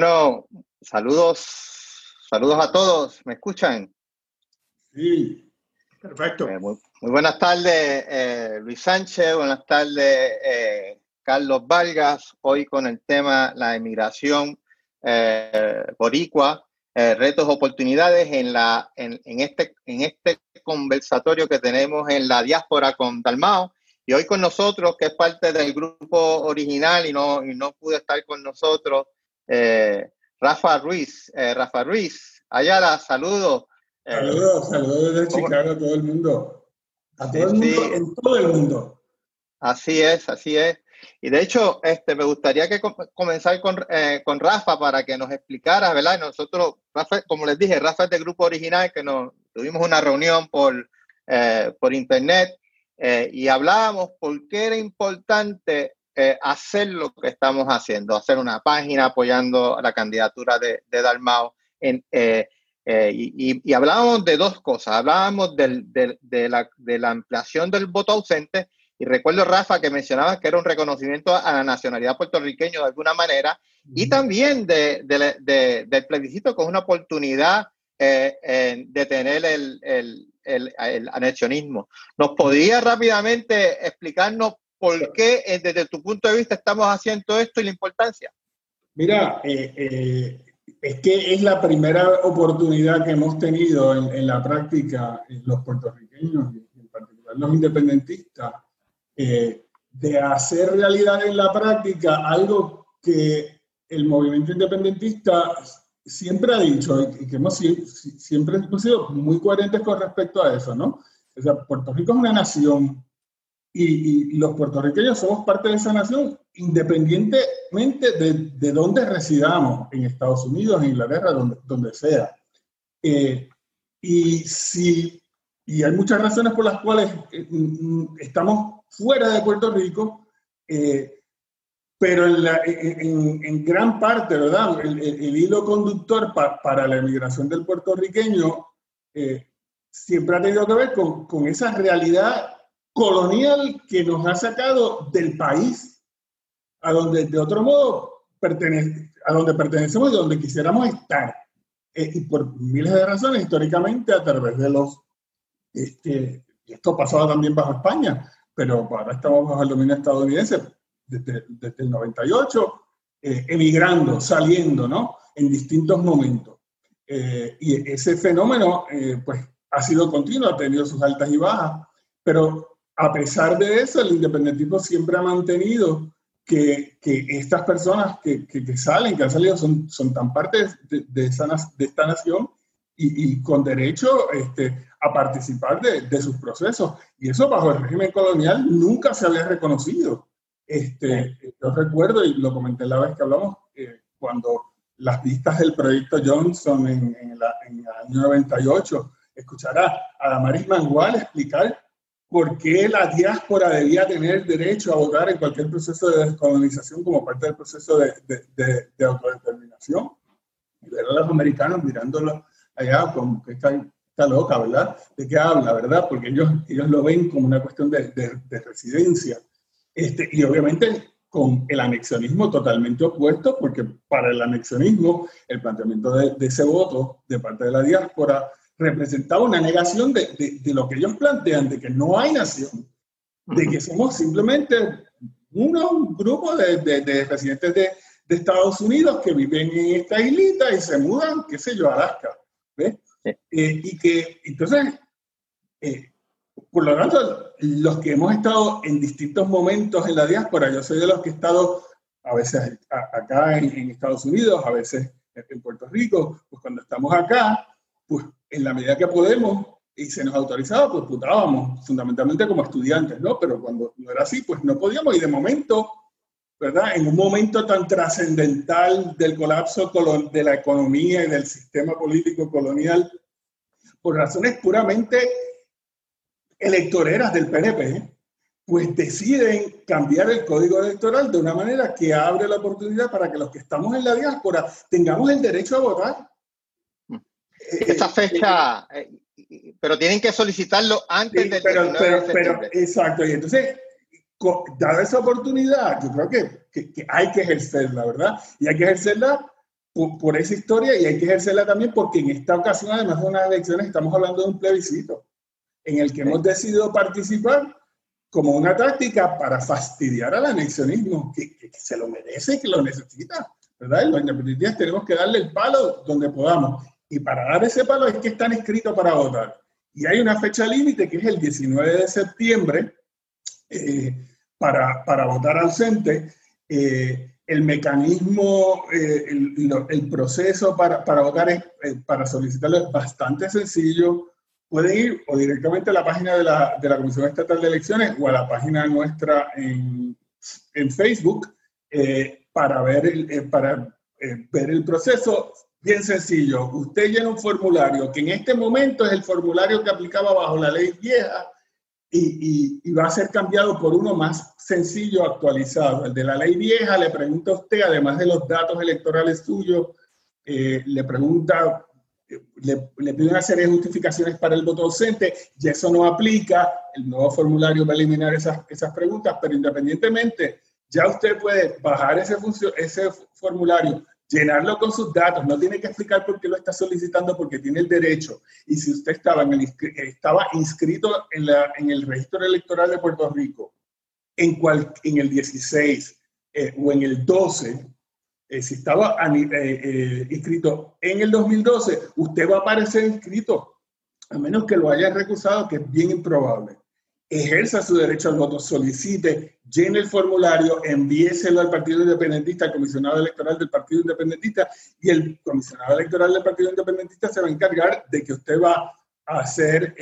Bueno, saludos, saludos a todos. ¿Me escuchan? Sí, perfecto. Eh, muy, buenas tardes, eh, Luis Sánchez. Buenas tardes, eh, Carlos Vargas. Hoy con el tema la emigración boricua, retos, oportunidades en, la, en, este, en este conversatorio que tenemos en la diáspora con Dalmao. Y hoy con nosotros, que es parte del grupo original y no, y no pudo estar con nosotros, eh, Rafa Ruiz. Eh, Rafa Ruiz, Ayala, saludos. Eh, saludos, saludos desde Chicago a todo el mundo. A todo el mundo, en todo el mundo. Así es, así es. Y de hecho, este, me gustaría que comenzar con, con, Rafa para que nos explicara, ¿verdad? Nosotros, Rafa, como les dije, Rafa es del grupo original que nos tuvimos una reunión por, por internet y hablábamos por qué era importante eh, hacer lo que estamos haciendo, hacer una página apoyando la candidatura de, de Dalmao. En, eh, eh, y, hablábamos de dos cosas. Hablábamos de, la, de, la, ampliación del voto ausente. Y recuerdo, Rafa, que mencionabas que era un reconocimiento a la nacionalidad puertorriqueña de alguna manera. Y también del plebiscito, que es una oportunidad de tener el, el, el, el, anexionismo. ¿Nos podría rápidamente explicarnos ¿Por qué eh, desde tu punto de vista estamos haciendo esto y la importancia? Mira, eh, eh, es que es la primera oportunidad que hemos tenido en, la práctica los puertorriqueños, en particular los independentistas, de hacer realidad en la práctica algo que el movimiento independentista siempre ha dicho y que hemos siempre hemos sido muy coherentes con respecto a eso, ¿no? O sea, Puerto Rico es una nación y, los puertorriqueños somos parte de esa nación independientemente de, de dónde residamos, en Estados Unidos, en Inglaterra, donde, donde sea. Eh, y, si, y hay muchas razones por las cuales eh, mm, estamos fuera de Puerto Rico, eh, pero en, en, gran parte, ¿verdad? El, el, hilo conductor para la emigración del puertorriqueño siempre ha tenido que ver con, con esa realidad colonial que nos ha sacado del país a donde de otro modo pertenece, a donde pertenecemos y donde quisiéramos estar. Eh, y por miles de razones, históricamente, a través de los... Este, esto pasaba también bajo España, pero ahora estamos bajo el dominio estadounidense desde, desde el 98, eh, emigrando, saliendo, ¿no? En distintos momentos. Eh, y ese fenómeno, pues, ha sido continuo, ha tenido sus altas y bajas, pero a pesar de eso, el independentismo siempre ha mantenido que, que estas personas que, que, salen, que han salido, son, son tan parte de, de, esa, de esta nación y, y, con derecho este, a participar de, de, sus procesos. Y eso bajo el régimen colonial nunca se había reconocido. Este, yo recuerdo, y lo comenté la vez que hablamos, eh, cuando las vistas del proyecto Johnson en, en, la, el año 98, escuchará a Damaris Mangual explicar por qué la diáspora debía tener derecho a votar en cualquier proceso de descolonización como parte del proceso de, de, de, autodeterminación. Y ver a los americanos mirándolo allá como que está, está, loca, ¿verdad? ¿De qué habla, verdad? Porque ellos, ellos lo ven como una cuestión de, residencia. Este, y obviamente con el anexionismo totalmente opuesto, porque para el anexionismo el planteamiento de, de ese voto de parte de la diáspora representaba una negación de, de, lo que ellos plantean, de que no hay nación, de que somos simplemente un grupo de, de residentes de, Estados Unidos que viven en esta islita y se mudan, qué sé yo, a Alaska. ¿ves? Eh, y que entonces, eh, por lo tanto, los que hemos estado en distintos momentos en la diáspora, yo soy de los que he estado a veces acá en, en Estados Unidos, a veces en Puerto Rico, pues cuando estamos acá, pues en la medida que podemos y se nos autorizaba, pues putábamos, fundamentalmente como estudiantes, ¿no? Pero cuando no era así, pues no podíamos y de momento, ¿verdad? En un momento tan trascendental del colapso de la economía y del sistema político colonial, por razones puramente electoreras del PNP, pues deciden cambiar el código electoral de una manera que abre la oportunidad para que los que estamos en la diáspora tengamos el derecho a votar esa fecha, eh, pero tienen que solicitarlo antes del pero, pero, exacto, y entonces, dada esa oportunidad, yo creo que, que, hay que ejercerla, ¿verdad? Y hay que ejercerla por, esa historia y hay que ejercerla también porque en esta ocasión, además de unas elecciones, estamos hablando de un plebiscito en el que hemos decidido participar como una táctica para fastidiar al anexionismo, que, se lo merece, que lo necesita, ¿verdad? Y los independentistas tenemos que darle el palo donde podamos. Y para dar ese palo es que están escritos para votar. Y hay una fecha límite que es el 19 de septiembre eh, para, para, votar ausente. Eh, el mecanismo, eh, el, proceso para, para votar, para solicitarlo es bastante sencillo pueden ir o directamente a la página de la, de la Comisión Estatal de Elecciones o a la página nuestra en, en Facebook para, ver el, para ver el proceso. Bien sencillo, usted llena un formulario que en este momento es el formulario que aplicaba bajo la ley vieja y, y, va a ser cambiado por uno más sencillo, actualizado. El de la ley vieja le pregunta a usted, además de los datos electorales suyos, le pregunta le, le pide una serie de justificaciones para el voto ausente y eso no aplica. El nuevo formulario va a eliminar esas, esas preguntas, pero independientemente, ya usted puede bajar ese, ese formulario, llenarlo con sus datos, no tiene que explicar por qué lo está solicitando porque tiene el derecho. Y si usted estaba, en el, estaba inscrito en, la, en el registro electoral de Puerto Rico en, cual, en el 16 eh, o en el 12, eh, si estaba eh, eh, inscrito en el 2012, usted va a aparecer inscrito, a menos que lo haya recusado, que es bien improbable. Ejerza su derecho al voto, solicite, llene el formulario, envíeselo al Partido Independentista, al comisionado electoral del Partido Independentista, y el comisionado electoral del Partido Independentista se va a encargar de que usted va a hacer,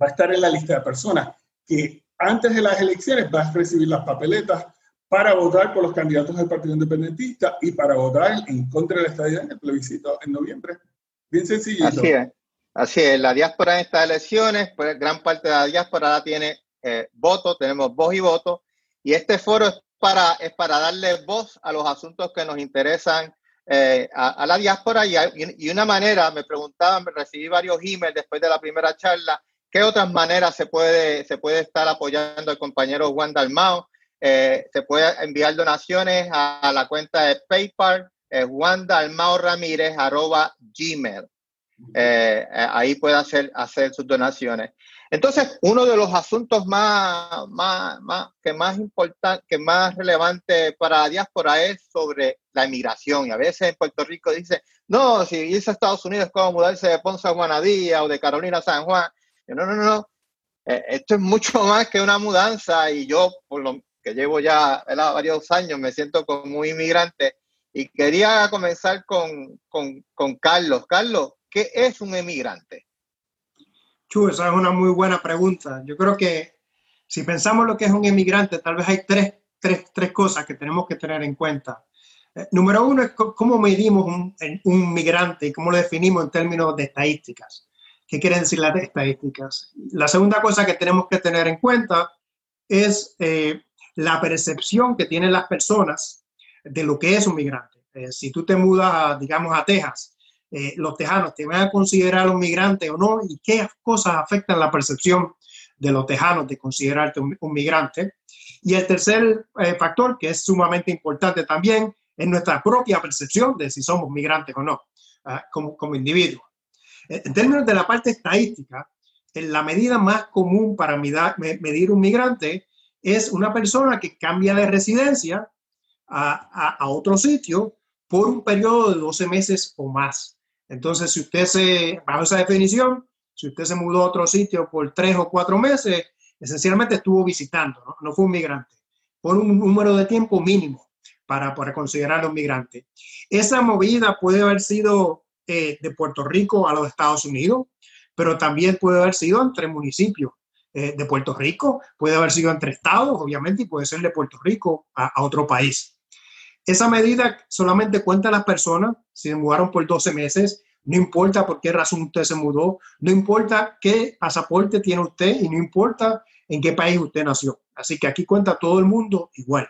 va a estar en la lista de personas que antes de las elecciones va a recibir las papeletas para votar por los candidatos del Partido Independentista y para votar en contra de la estadía en el plebiscito en noviembre. Bien sencillo. Así es. Así es. La diáspora en estas elecciones, pues gran parte de la diáspora tiene eh, voto, tenemos voz y voto. Y este foro es para, es para darle voz a los asuntos que nos interesan eh, a, la diáspora y, y, una manera, me preguntaban, recibí varios emails después de la primera charla, ¿qué otras maneras se puede, se puede estar apoyando al compañero Juan Dalmao? Eh, se puede enviar donaciones a, la cuenta de PayPal, eh, Ramírez, arroba gmail. Eh, eh, ahí puede hacer, hacer sus donaciones. Entonces, uno de los asuntos más, más, que más importante, que más relevante para la diáspora es sobre la inmigración. Y a veces en Puerto Rico dice, no, si irse a Estados Unidos es como mudarse de Ponce a Juanadía o de Carolina a San Juan. No, no, no. esto es mucho más que una mudanza y yo, por lo, que llevo ya varios años, me siento como un inmigrante y quería comenzar con, con, con Carlos. Carlos, ¿qué es un emigrante? Chu, esa es una muy buena pregunta. Yo creo que si pensamos lo que es un emigrante, tal vez hay tres, tres, tres cosas que tenemos que tener en cuenta. Eh, número uno es cómo medimos un, un, migrante y cómo lo definimos en términos de estadísticas. ¿Qué quieren decir las estadísticas? La segunda cosa que tenemos que tener en cuenta es eh, la percepción que tienen las personas de lo que es un migrante. Eh, si tú te mudas, digamos, a Texas, eh, los tejanos te van a considerar un migrante o no y qué cosas afectan la percepción de los tejanos de considerarte un, migrante. Y el tercer eh, factor, que es sumamente importante también, es nuestra propia percepción de si somos migrantes o no, ah, como, como individuos. En términos de la parte estadística, la medida más común para medir un migrante es una persona que cambia de residencia a, a, otro sitio por un periodo de 12 meses o más. Entonces, si usted se, bajo esa definición, si usted se mudó a otro sitio por tres o cuatro meses, esencialmente estuvo visitando, no, fue un migrante, por un número de tiempo mínimo para, para considerarlo un migrante. Esa movida puede haber sido eh, de Puerto Rico a los Estados Unidos, pero también puede haber sido entre municipios. Eh, de Puerto Rico, puede haber sido entre estados, obviamente, y puede ser de Puerto Rico a, otro país. Esa medida solamente cuenta a las personas si se mudaron por 12 meses, no importa por qué razón usted se mudó, no importa qué pasaporte tiene usted y no importa en qué país usted nació. Así que aquí cuenta todo el mundo igual.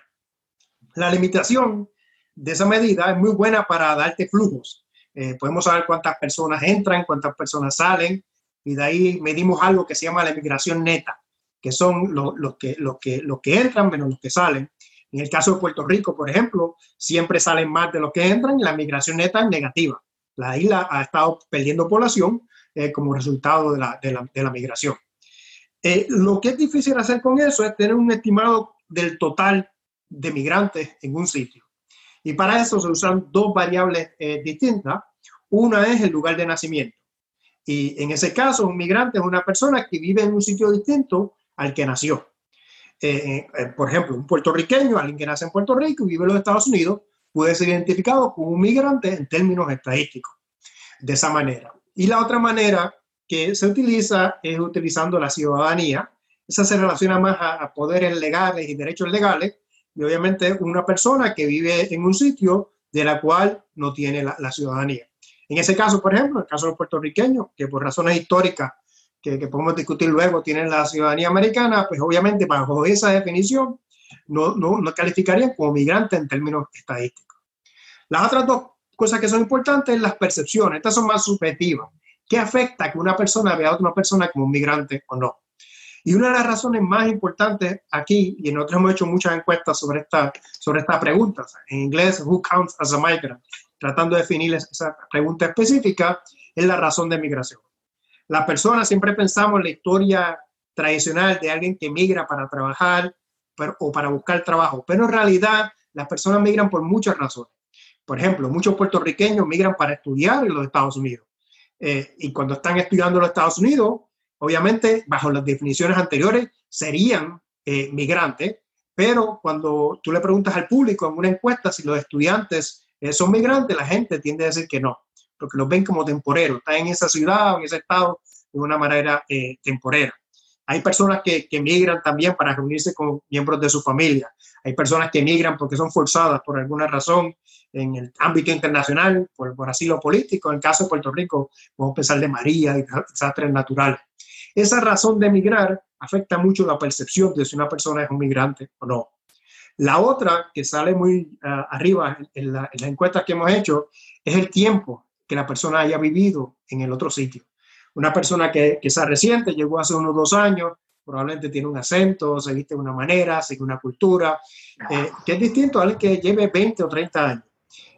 La limitación de esa medida es muy buena para darte flujos. Eh, podemos saber cuántas personas entran, cuántas personas salen, y de ahí medimos algo que se llama la emigración neta, que son los, que, que, que entran menos los que salen. En el caso de Puerto Rico, por ejemplo, siempre salen más de lo que entran y la migración neta es negativa. La isla ha estado perdiendo población eh, como resultado de la, de la, de la migración. Eh, lo que es difícil hacer con eso es tener un estimado del total de migrantes en un sitio. Y para eso se usan dos variables eh, distintas. Una es el lugar de nacimiento. Y en ese caso, un migrante es una persona que vive en un sitio distinto al que nació. Eh, eh, por ejemplo, un puertorriqueño, alguien que nace en Puerto Rico y vive en los Estados Unidos, puede ser identificado como un migrante en términos estadísticos. De esa manera. Y la otra manera que se utiliza es utilizando la ciudadanía. Esa se relaciona más a poderes legales y derechos legales y obviamente una persona que vive en un sitio de la cual no tiene la, ciudadanía. En ese caso, por ejemplo, el caso de los puertorriqueños, que por razones históricas que, que, podemos discutir luego tienen la ciudadanía americana, pues obviamente bajo esa definición no, no, no calificarían como migrantes en términos estadísticos. Las otras dos cosas que son importantes es las percepciones. Estas son más subjetivas. ¿Qué afecta que una persona vea a otra persona como un migrante o no? Y una de las razones más importantes aquí, y nosotros hemos hecho muchas encuestas sobre esta, sobre esta pregunta, en inglés, Who counts as a migrant? Tratando de definir esa pregunta específica, es la razón de migración. Las personas siempre pensamos en la historia tradicional de alguien que migra para trabajar o para buscar trabajo, pero en realidad las personas migran por muchas razones. Por ejemplo, muchos puertorriqueños migran para estudiar en los Estados Unidos. Eh, y cuando están estudiando en los Estados Unidos, obviamente, bajo las definiciones anteriores, serían eh, migrantes, pero cuando tú le preguntas al público en una encuesta si los estudiantes eh, son migrantes, la gente tiende a decir que no, porque los ven como temporeros, están en esa ciudad o en ese estado de una manera eh, temporera. Hay personas que, que migran también para reunirse con miembros de su familia. Hay personas que migran porque son forzadas por alguna razón en el ámbito internacional, por, por asilo político. En el caso de Puerto Rico, podemos pensar de María y desastres naturales. Esa razón de emigrar afecta mucho la percepción de si una persona es un migrante o no. La otra, que sale muy ah, arriba en, las encuestas que hemos hecho, es el tiempo que la persona haya vivido en el otro sitio. Una persona que, sea reciente, llegó hace unos dos años, probablemente tiene un acento, se viste de una manera, sigue una cultura, eh, que es distinto a alguien que lleve 20 o 30 años.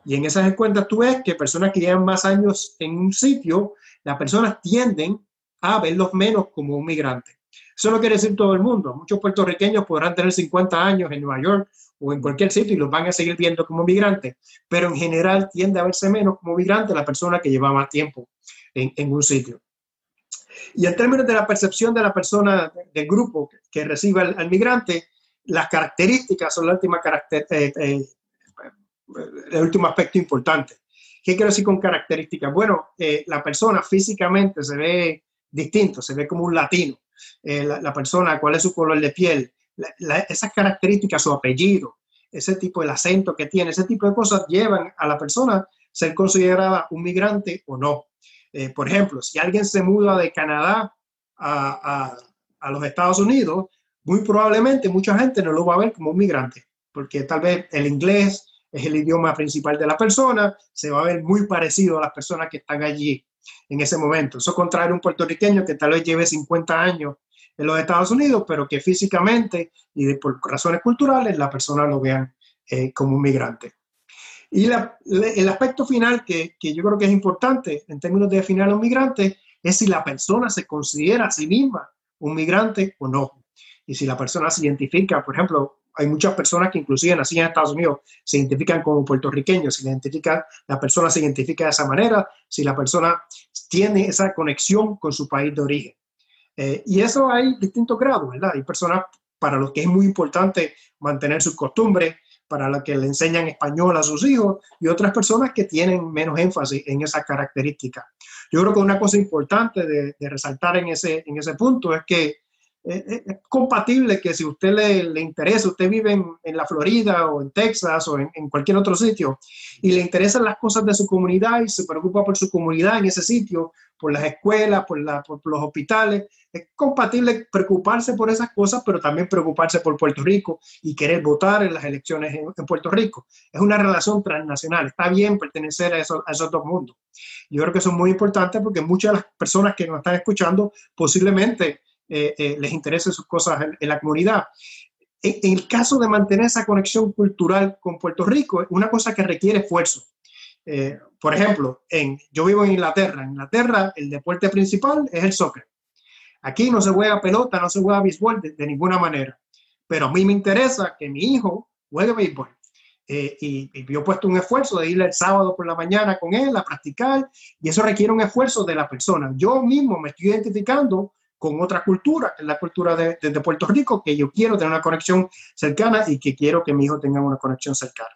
Y en esas encuestas tú ves que personas que llevan más años en un sitio, las personas tienden a verlos menos como un migrante. Eso no quiere decir todo el mundo. Muchos puertorriqueños podrán tener 50 años en Nueva York o en cualquier sitio y los van a seguir viendo como migrantes, pero en general tiende a verse menos como migrante la persona que lleva más tiempo en, un sitio. Y en términos de la percepción de la persona del grupo que recibe al, migrante, las características son la última eh, eh, el último aspecto importante. ¿Qué quiero decir con características? Bueno, eh, la persona físicamente se ve distinto, se ve como un latino. Eh, la, persona, cuál es su color de piel, esas características, su apellido, ese tipo, de acento que tiene, ese tipo de cosas llevan a la persona a ser considerada un migrante o no. Eh, por ejemplo, si alguien se muda de Canadá a, a, los Estados Unidos, muy probablemente mucha gente no lo va a ver como un migrante, porque tal vez el inglés es el idioma principal de la persona, se va a ver muy parecido a las personas que están allí en ese momento. Eso contrario a un puertorriqueño que tal vez lleve 50 años en los Estados Unidos, pero que físicamente y por razones culturales la persona lo vean eh, como un migrante. Y el aspecto final que, que, yo creo que es importante en términos de definir a los migrantes es si la persona se considera a sí misma un migrante o no. Y si la persona se identifica, por ejemplo, hay muchas personas que inclusive nací en Estados Unidos se identifican como puertorriqueños, si la, identifica, la persona se identifica de esa manera, si la persona tiene esa conexión con su país de origen. Eh, y eso hay distintos grados, ¿verdad? Hay personas para los que es muy importante mantener sus costumbres, para las que le enseñan español a sus hijos, y otras personas que tienen menos énfasis en esas características. Yo creo que una cosa importante de, de resaltar en ese, en ese punto es que es, compatible que si usted le, interesa, usted vive en, la Florida o en Texas o en, cualquier otro sitio y le interesan las cosas de su comunidad y se preocupa por su comunidad en ese sitio, por las escuelas, por, los hospitales, es compatible preocuparse por esas cosas, pero también preocuparse por Puerto Rico y querer votar en las elecciones en, en Puerto Rico. Es una relación transnacional, está bien pertenecer a, eso, a esos dos mundos. Yo creo que eso es muy importante porque muchas de las personas que nos están escuchando posiblemente eh, eh, les interesen sus cosas en, la comunidad. en, el caso de mantener esa conexión cultural con Puerto Rico, es una cosa que requiere esfuerzo. Eh, por ejemplo, yo vivo en Inglaterra. En Inglaterra el deporte principal es el soccer. Aquí no se juega pelota, no se juega béisbol de, ninguna manera. Pero a mí me interesa que mi hijo juegue béisbol. Eh, y, y, yo he puesto un esfuerzo de ir el sábado por la mañana con él a practicar y eso requiere un esfuerzo de la persona. Yo mismo me estoy identificando con otra cultura, que es la cultura de, Puerto Rico, que yo quiero tener una conexión cercana y que quiero que mi hijo tenga una conexión cercana.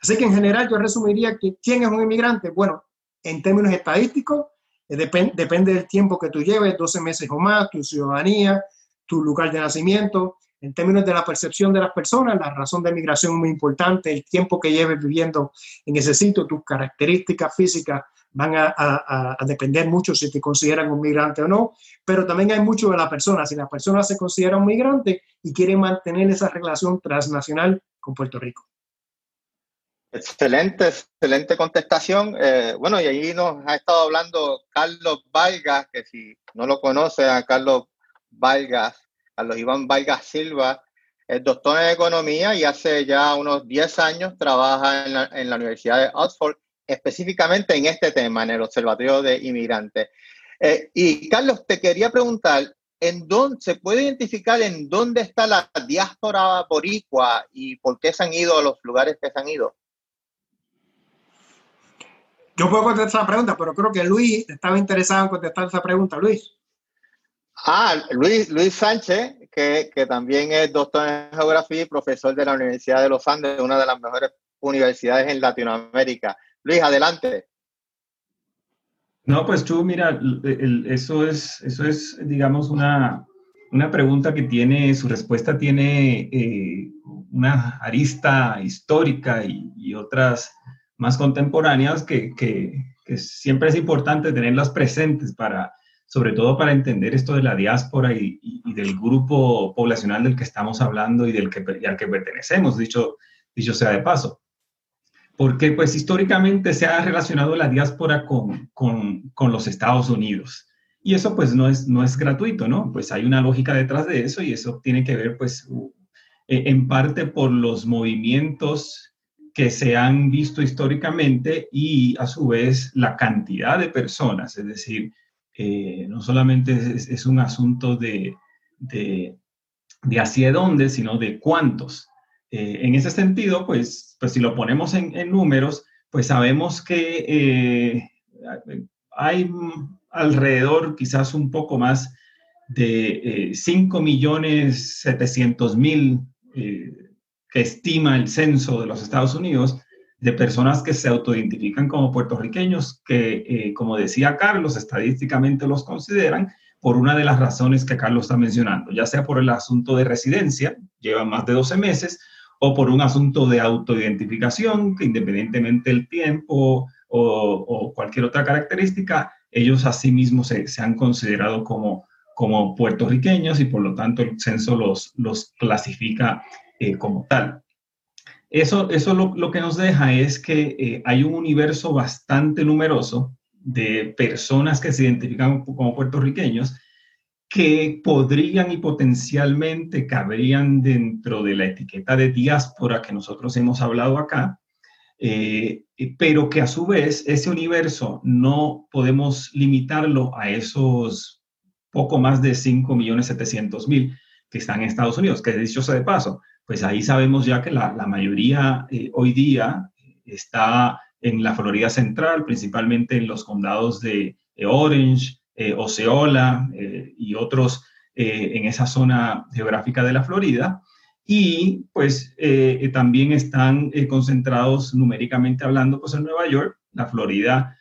Así que en general yo resumiría que quién es un inmigrante. Bueno, en términos estadísticos, eh, depende del tiempo que tú lleves, 12 meses o más, tu ciudadanía, tu lugar de nacimiento. En términos de la percepción de las personas, la razón de migración es muy importante, el tiempo que lleves viviendo en ese sitio, tus características físicas van a, depender mucho si te consideran un migrante o no, pero también hay mucho de la persona. Si la persona se considera un migrante y quiere mantener esa relación transnacional con Puerto Rico. Excelente, excelente contestación. Eh, bueno, y ahí nos ha estado hablando Carlos Vargas, que si no lo conoce a Carlos Vargas, Carlos Iván Vargas Silva, es doctor en economía y hace ya unos 10 años trabaja en la, Universidad de Oxford específicamente en este tema, en el Observatorio de Inmigrantes. Eh, y Carlos, te quería preguntar, ¿en dónde se puede identificar en dónde está la diáspora boricua y por qué se han ido a los lugares que se han ido? Yo puedo contestar la pregunta, pero creo que Luis estaba interesado en contestar esa pregunta. Luis. Ah, Luis, Luis Sánchez, que, que también es doctor en geografía y profesor de la Universidad de los Andes, una de las mejores universidades en Latinoamérica. Luis, adelante. No, pues tú, mira, eso, es, eso es, digamos, una, pregunta que tiene, su respuesta tiene eh, una arista histórica y, otras más contemporáneas que, siempre es importante tenerlas presentes para, sobre todo para entender esto de la diáspora y, del grupo poblacional del que estamos hablando y del que, al que pertenecemos, dicho, dicho sea de paso porque pues históricamente se ha relacionado la diáspora con, con, los Estados Unidos. Y eso pues no es, no es gratuito, ¿no? Pues hay una lógica detrás de eso y eso tiene que ver pues e, en parte por los movimientos que se han visto históricamente y a su vez la cantidad de personas, es decir, eh, no solamente es, un asunto de, de, de hacia dónde, sino de cuántos. Eh, en ese sentido, pues, pues si lo ponemos en, números, pues sabemos que eh, hay alrededor quizás un poco más de 5 eh, millones 700 mil que estima el censo de los Estados Unidos de personas que se autoidentifican como puertorriqueños, que como decía Carlos, estadísticamente los consideran por una de las razones que Carlos está mencionando, ya sea por el asunto de residencia, llevan más de 12 meses, o por un asunto de autoidentificación, que independientemente del tiempo o, cualquier otra característica, ellos asimismo se, se han considerado como, como puertorriqueños y por lo tanto el censo los, los clasifica eh, como tal. Eso, eso lo, lo, que nos deja es que eh, hay un universo bastante numeroso de personas que se identifican como puertorriqueños que podrían y potencialmente cabrían dentro de la etiqueta de diáspora que nosotros hemos hablado acá, eh, pero que a su vez ese universo no podemos limitarlo a esos poco más de 5.700.000 que están en Estados Unidos, que dicho sea de paso, pues ahí sabemos ya que la, mayoría eh, hoy día está en la Florida Central, principalmente en los condados de Orange, eh, Oceola eh, y otros eh, en esa zona geográfica de la Florida. Y pues también están concentrados numéricamente hablando pues en Nueva York. La Florida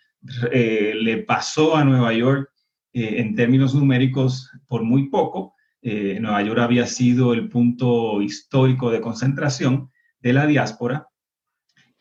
le pasó a Nueva York en términos numéricos por muy poco. Nueva York había sido el punto histórico de concentración de la diáspora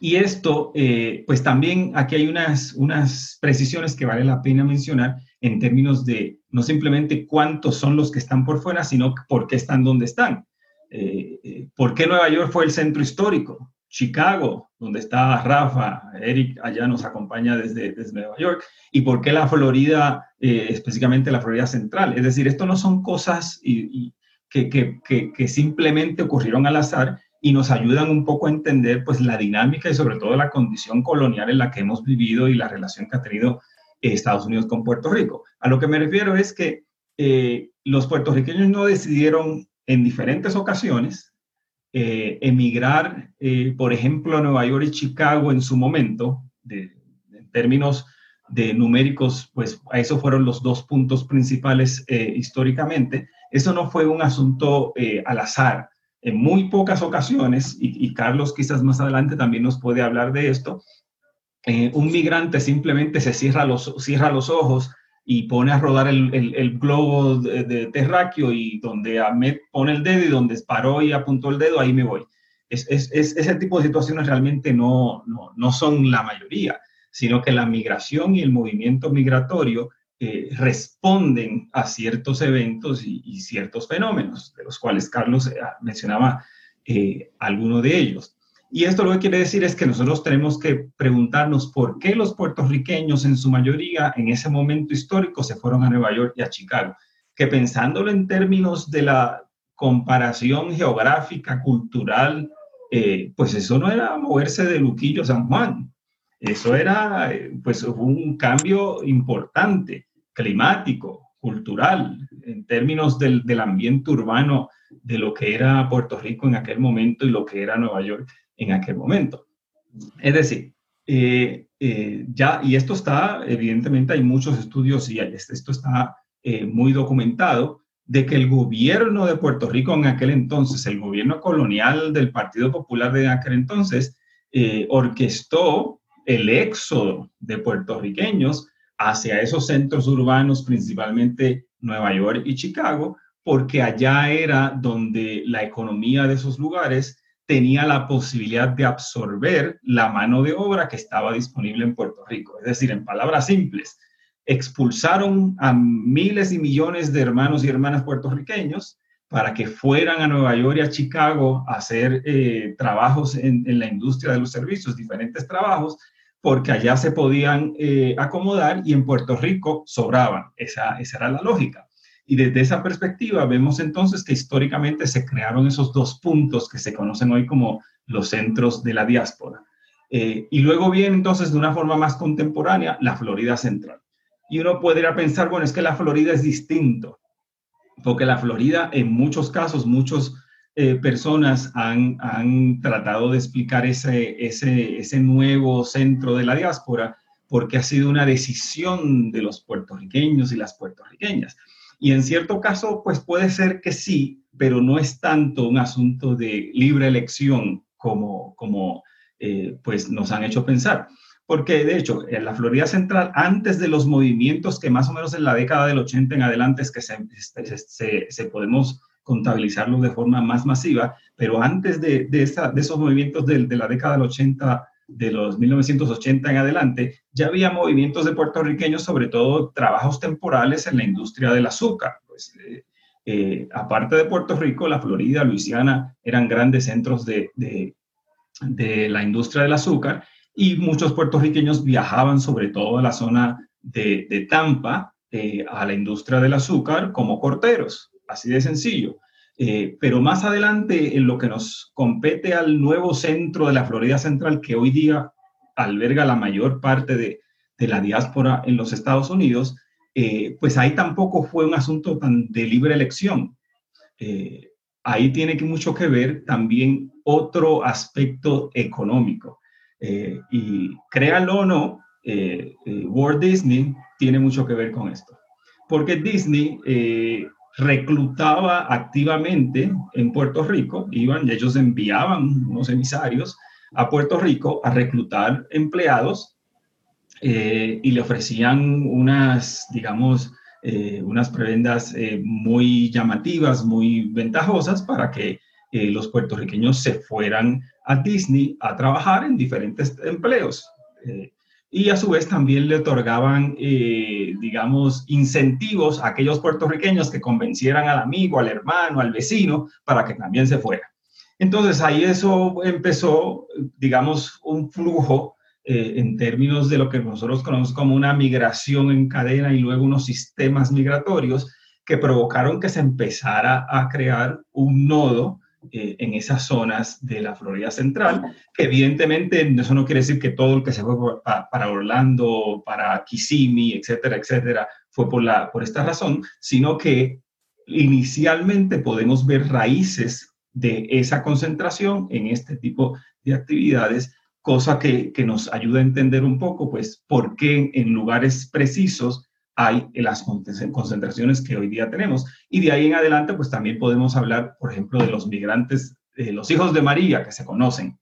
y esto, eh, pues también aquí hay unas, unas precisiones que vale la pena mencionar en términos de no simplemente cuántos son los que están por fuera, sino por qué están donde están. Eh, eh, ¿Por qué Nueva York fue el centro histórico? Chicago, donde está Rafa, Eric allá nos acompaña desde, desde Nueva York, y por qué la Florida, específicamente la Florida Central. Es decir, esto no son cosas y, que, que, simplemente ocurrieron al azar y nos ayudan un poco a entender pues la dinámica y sobre todo la condición colonial en la que hemos vivido y la relación que ha tenido eh, Estados Unidos con Puerto Rico. A lo que me refiero es que eh, los puertorriqueños no decidieron en diferentes ocasiones eh, emigrar, por ejemplo, a Nueva York y Chicago en su momento, en términos de numéricos, pues a eso fueron los dos puntos principales históricamente. Eso no fue un asunto al azar en muy pocas ocasiones, y, Carlos quizás más adelante también nos puede hablar de esto, eh, un migrante simplemente se cierra los, cierra los ojos y pone a rodar el, el, globo de, terráqueo y donde Ahmed pone el dedo y donde paró y apuntó el dedo, ahí me voy. Es, es, ese tipo de situaciones realmente no, no, no son la mayoría, sino que la migración y el movimiento migratorio eh, responden a ciertos eventos y, ciertos fenómenos, de los cuales Carlos eh, mencionaba eh, alguno de ellos. Y esto lo que quiere decir es que nosotros tenemos que preguntarnos por qué los puertorriqueños en su mayoría en ese momento histórico se fueron a Nueva York y a Chicago. Que pensándolo en términos de la comparación geográfica, cultural, pues eso no era moverse de Luquillo San Juan. Eso era pues un cambio importante climático, cultural, en términos del, ambiente urbano de lo que era Puerto Rico en aquel momento y lo que era Nueva York en aquel momento. Es decir, eh, eh, ya, y esto está, evidentemente hay muchos estudios y esto está eh, muy documentado, de que el gobierno de Puerto Rico en aquel entonces, el gobierno colonial del Partido Popular de aquel entonces, orquestó el éxodo de puertorriqueños hacia esos centros urbanos, principalmente Nueva York y Chicago, porque allá era donde la economía de esos lugares tenía la posibilidad de absorber la mano de obra que estaba disponible en Puerto Rico. Es decir, en palabras simples, expulsaron a miles y millones de hermanos y hermanas puertorriqueños para que fueran a Nueva York y a Chicago a hacer eh, trabajos en, la industria de los servicios, diferentes trabajos, porque allá se podían eh, acomodar y en Puerto Rico sobraban. Esa, esa era la lógica. Y desde esa perspectiva vemos entonces que históricamente se crearon esos dos puntos que se conocen hoy como los centros de la diáspora. Eh, y luego viene entonces de una forma más contemporánea la Florida Central. Y uno podría pensar, bueno, es que la Florida es distinto, porque la Florida en muchos casos, muchos eh, personas han, han, tratado de explicar ese, ese, ese nuevo centro de la diáspora porque ha sido una decisión de los puertorriqueños y las puertorriqueñas. Y en cierto caso, pues puede ser que sí, pero no es tanto un asunto de libre elección como, como eh, pues nos han hecho pensar. Porque de hecho, en la Florida Central, antes de los movimientos que más o menos en la década del 80 en adelante es que se, se, se podemos contabilizarlo de forma más masiva, pero antes de, de, de esos movimientos de, de, la década del 80, de los 1980 en adelante, ya había movimientos de puertorriqueños, sobre todo trabajos temporales en la industria del azúcar. Pues, eh, eh, aparte de Puerto Rico, la Florida, Luisiana eran grandes centros de, de, la industria del azúcar y muchos puertorriqueños viajaban sobre todo a la zona de, de Tampa eh, a la industria del azúcar como corteros así de sencillo. Eh, pero más adelante, en lo que nos compete al nuevo centro de la Florida Central, que hoy día alberga la mayor parte de, la diáspora en los Estados Unidos, eh, pues ahí tampoco fue un asunto tan de libre elección. Eh, ahí tiene que mucho que ver también otro aspecto económico. y créanlo o no, Walt Disney tiene mucho que ver con esto. Porque Disney reclutaba activamente en Puerto Rico, iban ellos enviaban unos emisarios a Puerto Rico a reclutar empleados eh, y le ofrecían unas, digamos, eh, unas prebendas eh, muy llamativas, muy ventajosas para que los puertorriqueños se fueran a Disney a trabajar en diferentes empleos y a su vez también le otorgaban, eh, digamos, incentivos a aquellos puertorriqueños que convencieran al amigo, al hermano, al vecino, para que también se fuera. Entonces ahí eso empezó, digamos, un flujo eh, en términos de lo que nosotros conocemos como una migración en cadena y luego unos sistemas migratorios que provocaron que se empezara a crear un nodo eh, en esas zonas de la Florida Central, que evidentemente eso no quiere decir que todo el que se fue para Orlando, para Kissimmee, etcétera, etcétera, fue por, la, por esta razón, sino que inicialmente podemos ver raíces de esa concentración en este tipo de actividades, cosa que, que nos ayuda a entender un poco, pues, por qué en lugares precisos hay las concentraciones que hoy día tenemos. Y de ahí en adelante, pues también podemos hablar, por ejemplo, de los migrantes, los hijos de María, que se conocen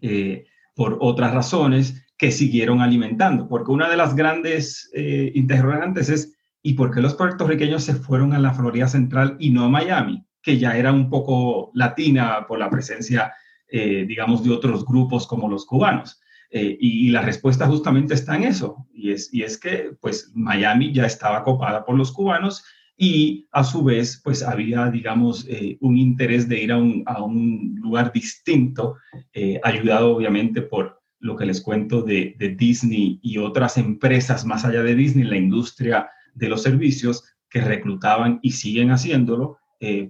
eh, por otras razones, que siguieron alimentando. Porque una de las grandes eh, interrogantes es, ¿y por qué los puertorriqueños se fueron a la Florida Central y no a Miami? que ya era un poco latina por la presencia, eh, digamos, de otros grupos como los cubanos. Eh, y, la respuesta justamente está en eso, y es, y es que pues Miami ya estaba copada por los cubanos y a su vez pues había, digamos, eh, un interés de ir a un, a un lugar distinto, eh, ayudado obviamente por lo que les cuento de, de, Disney y otras empresas más allá de Disney, la industria de los servicios que reclutaban y siguen haciéndolo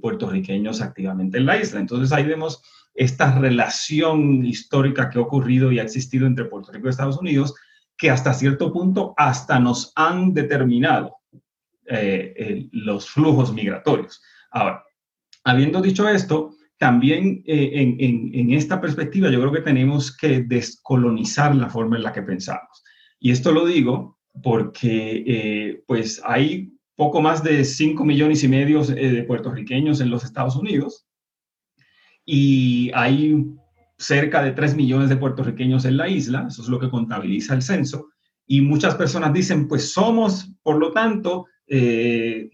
puertorriqueños activamente en la isla. Entonces ahí vemos esta relación histórica que ha ocurrido y ha existido entre Puerto Rico y Estados Unidos, que hasta cierto punto hasta nos han determinado eh, los flujos migratorios. Ahora, habiendo dicho esto, también eh, en, esta perspectiva yo creo que tenemos que descolonizar la forma en la que pensamos. Y esto lo digo porque eh, pues hay poco más de 5 millones y medio de puertorriqueños en los Estados Unidos y hay cerca de 3 millones de puertorriqueños en la isla, eso es lo que contabiliza el censo, y muchas personas dicen, pues somos, por lo tanto, eh,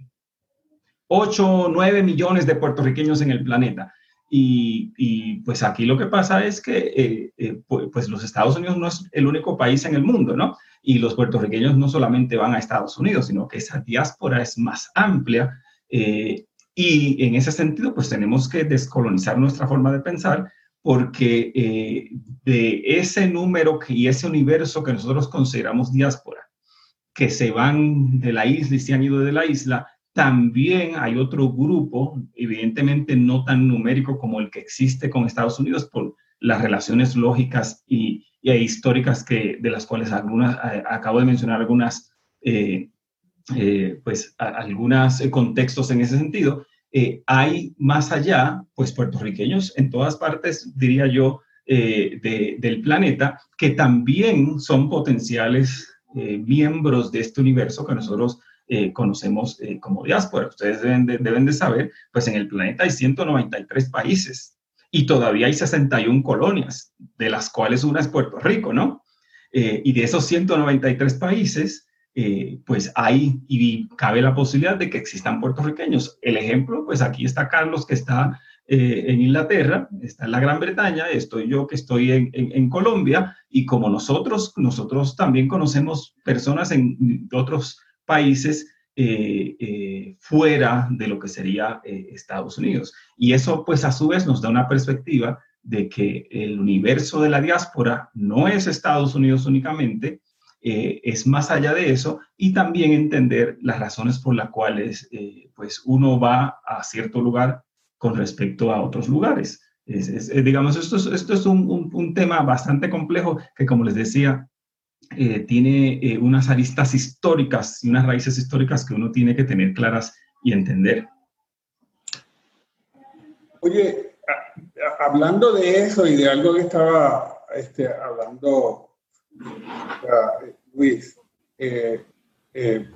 8 o 9 millones de puertorriqueños en el planeta. Y, pues aquí lo que pasa es que eh, eh, pues los Estados Unidos no es el único país en el mundo, ¿no? Y los puertorriqueños no solamente van a Estados Unidos, sino que esa diáspora es más amplia eh, y en ese sentido, pues tenemos que descolonizar nuestra forma de pensar porque eh, de ese número y ese universo que nosotros consideramos diáspora, que se van de la isla y se han ido de la isla, también hay otro grupo, evidentemente no tan numérico como el que existe con Estados Unidos por las relaciones lógicas y, históricas que, de las cuales algunas, eh, acabo de mencionar algunas eh, eh, pues algunos eh, contextos en ese sentido. Eh, hay más allá, pues puertorriqueños en todas partes, diría yo, del planeta, que también son potenciales miembros de este universo que nosotros conocemos como diáspora. Ustedes deben de, deben de saber, pues en el planeta hay 193 países y todavía hay 61 colonias, de las cuales una es Puerto Rico, ¿no? y de esos 193 países, eh, pues hay y cabe la posibilidad de que existan puertorriqueños. El ejemplo, pues aquí está Carlos que está eh, en Inglaterra, está en la Gran Bretaña, estoy yo que estoy en, Colombia y como nosotros, nosotros también conocemos personas en otros países eh, fuera de lo que sería Estados Unidos. Y eso pues a su vez nos da una perspectiva de que el universo de la diáspora no es Estados Unidos únicamente, eh, es más allá de eso y también entender las razones por las cuales eh, pues uno va a cierto lugar con respecto a otros lugares. digamos, esto es, esto es un, un, tema bastante complejo que, como les decía, eh, tiene unas aristas históricas y unas raíces históricas que uno tiene que tener claras y entender. Oye, hablando de eso y de algo que estaba este, hablando Luis, eh, eh,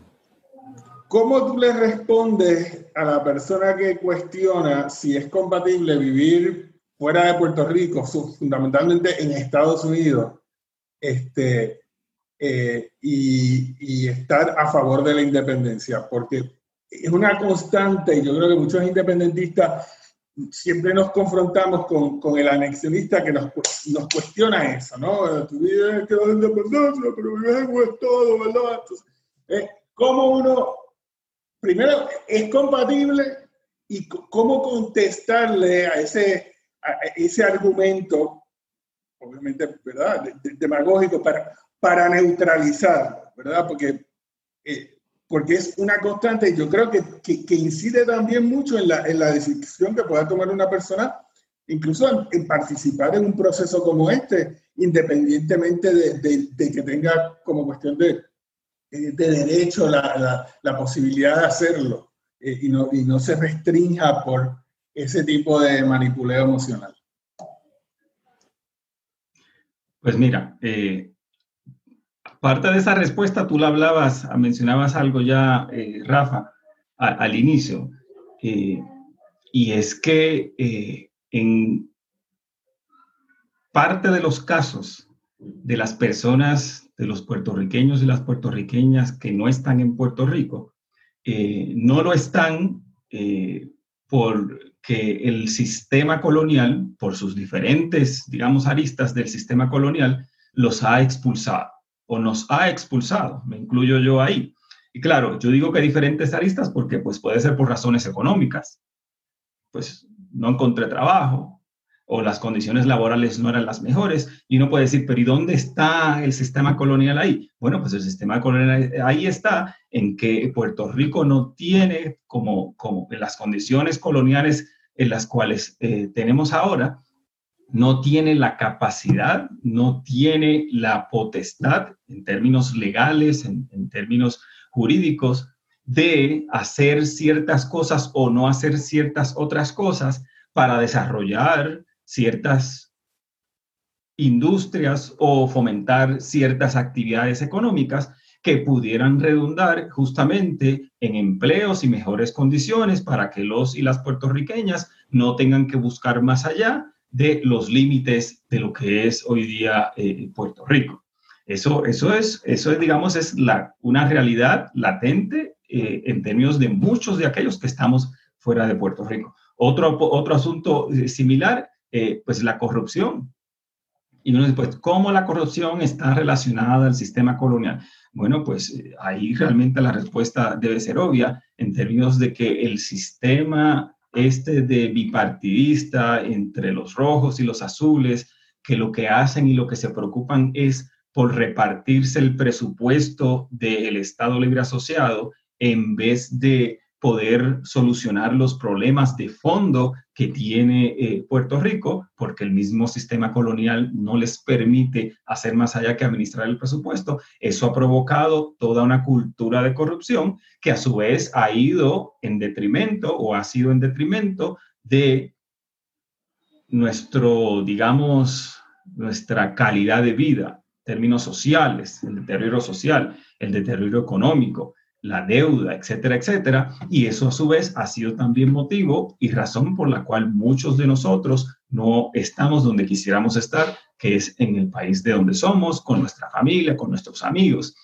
¿cómo tú le respondes a la persona que cuestiona si es compatible vivir fuera de Puerto Rico, fundamentalmente en Estados Unidos, este, eh, y, y, estar a favor de la independencia? Porque es una constante, y yo creo que muchos independentistas siempre nos confrontamos con, con el anexionista que nos, nos, cuestiona eso, ¿no? Tu vida es que independencia, pero vives en un estado, ¿verdad? Entonces, eh, ¿cómo uno, primero, es compatible y cómo contestarle a ese, a ese argumento, obviamente, ¿verdad? Demagógico para, para neutralizar, ¿verdad? Porque eh, porque es una constante y yo creo que, que, incide también mucho en la, en la, decisión que pueda tomar una persona, incluso en, participar en un proceso como este, independientemente de, de, que tenga como cuestión de, de derecho la, la, la, posibilidad de hacerlo eh, y, no, y no se restrinja por ese tipo de manipuleo emocional. Pues mira, eh, parte de esa respuesta tú la hablabas, mencionabas algo ya, eh, Rafa, al inicio, eh, y es que en parte de los casos de las personas, de los puertorriqueños y las puertorriqueñas que no están en Puerto Rico, no lo están por que el sistema colonial, por sus diferentes, digamos, aristas del sistema colonial, los ha expulsado o nos ha expulsado, me incluyo yo ahí. Y claro, yo digo que diferentes aristas porque pues puede ser por razones económicas, pues no encontré trabajo, o las condiciones laborales no eran las mejores, y uno puede decir, pero ¿y dónde está el sistema colonial ahí? Bueno, pues el sistema colonial ahí está en que Puerto Rico no tiene como, como en las condiciones coloniales en las cuales eh, tenemos ahora, no tiene la capacidad, no tiene la potestad en términos legales, en, términos jurídicos, de hacer ciertas cosas o no hacer ciertas otras cosas para desarrollar ciertas industrias o fomentar ciertas actividades económicas que pudieran redundar justamente en empleos y mejores condiciones para que los y las puertorriqueñas no tengan que buscar más allá de los límites de lo que es hoy día eh, Puerto Rico. Eso, eso, es, eso es, digamos, es la, una realidad latente eh, en términos de muchos de aquellos que estamos fuera de Puerto Rico. Otro, otro asunto eh, similar pues la corrupción. Y uno dice, pues, ¿cómo la corrupción está relacionada al sistema colonial? Bueno, pues ahí realmente la respuesta debe ser obvia en términos de que el sistema este de bipartidista entre los rojos y los azules, que lo que hacen y lo que se preocupan es por repartirse el presupuesto del Estado Libre Asociado en vez de poder solucionar los problemas de fondo que tiene eh, Puerto Rico, porque el mismo sistema colonial no les permite hacer más allá que administrar el presupuesto. Eso ha provocado toda una cultura de corrupción que a su vez ha ido en detrimento o ha sido en detrimento de nuestro, digamos, nuestra calidad de vida, términos sociales, el deterioro social, el deterioro económico, la deuda, etcétera, etcétera. Y eso a su vez ha sido también motivo y razón por la cual muchos de nosotros no estamos donde quisiéramos estar, que es en el país de donde somos, con nuestra familia, con nuestros amigos.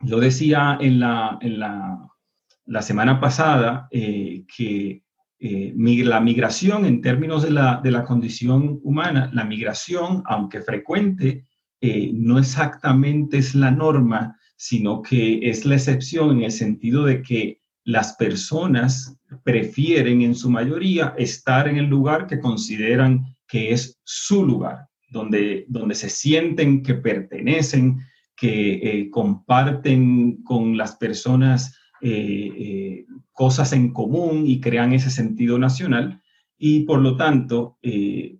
Yo decía en la, en la, semana pasada eh, que eh, la migración en términos de la, de la, condición humana, la migración, aunque frecuente, eh, no exactamente es la norma sino que es la excepción en el sentido de que las personas prefieren en su mayoría estar en el lugar que consideran que es su lugar, donde, donde se sienten que pertenecen, que eh, comparten con las personas eh, eh, cosas en común y crean ese sentido nacional. Y por lo tanto,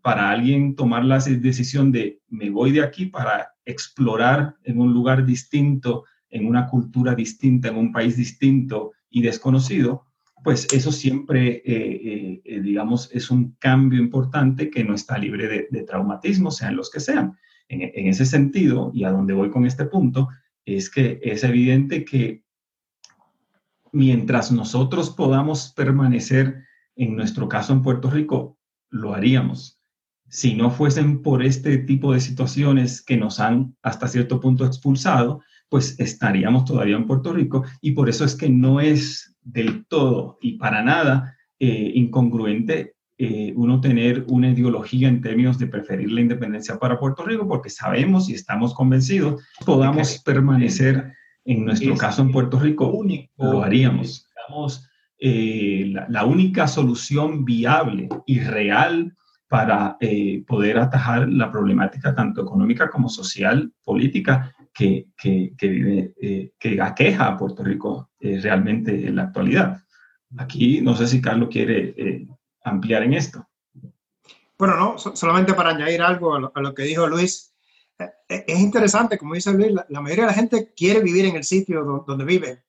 para alguien tomar la decisión de me voy de aquí para explorar en un lugar distinto en una cultura distinta, en un país distinto y desconocido, pues eso siempre, eh, eh, eh, digamos, es un cambio importante que no está libre de, de traumatismo, sean los que sean. En, en, ese sentido, y a donde voy con este punto, es que es evidente que mientras nosotros podamos permanecer, en nuestro caso en Puerto Rico, lo haríamos. Si no fuesen por este tipo de situaciones que nos han hasta cierto punto expulsado, pues estaríamos todavía en Puerto Rico y por eso es que no es del todo y para nada eh, incongruente eh, uno tener una ideología en términos de preferir la independencia para Puerto Rico, porque sabemos y estamos convencidos podamos permanecer, en nuestro caso en Puerto Rico, lo haríamos. Eh, la, única solución viable y real para poder atajar la problemática tanto económica como social, política que, que, que vive, eh, que aqueja a Puerto Rico eh, realmente en la actualidad. Aquí no sé si Carlos quiere eh, ampliar en esto. Bueno, no, solamente para añadir algo a lo, que dijo Luis. es interesante, como dice Luis, la, mayoría de la gente quiere vivir en el sitio donde, vive.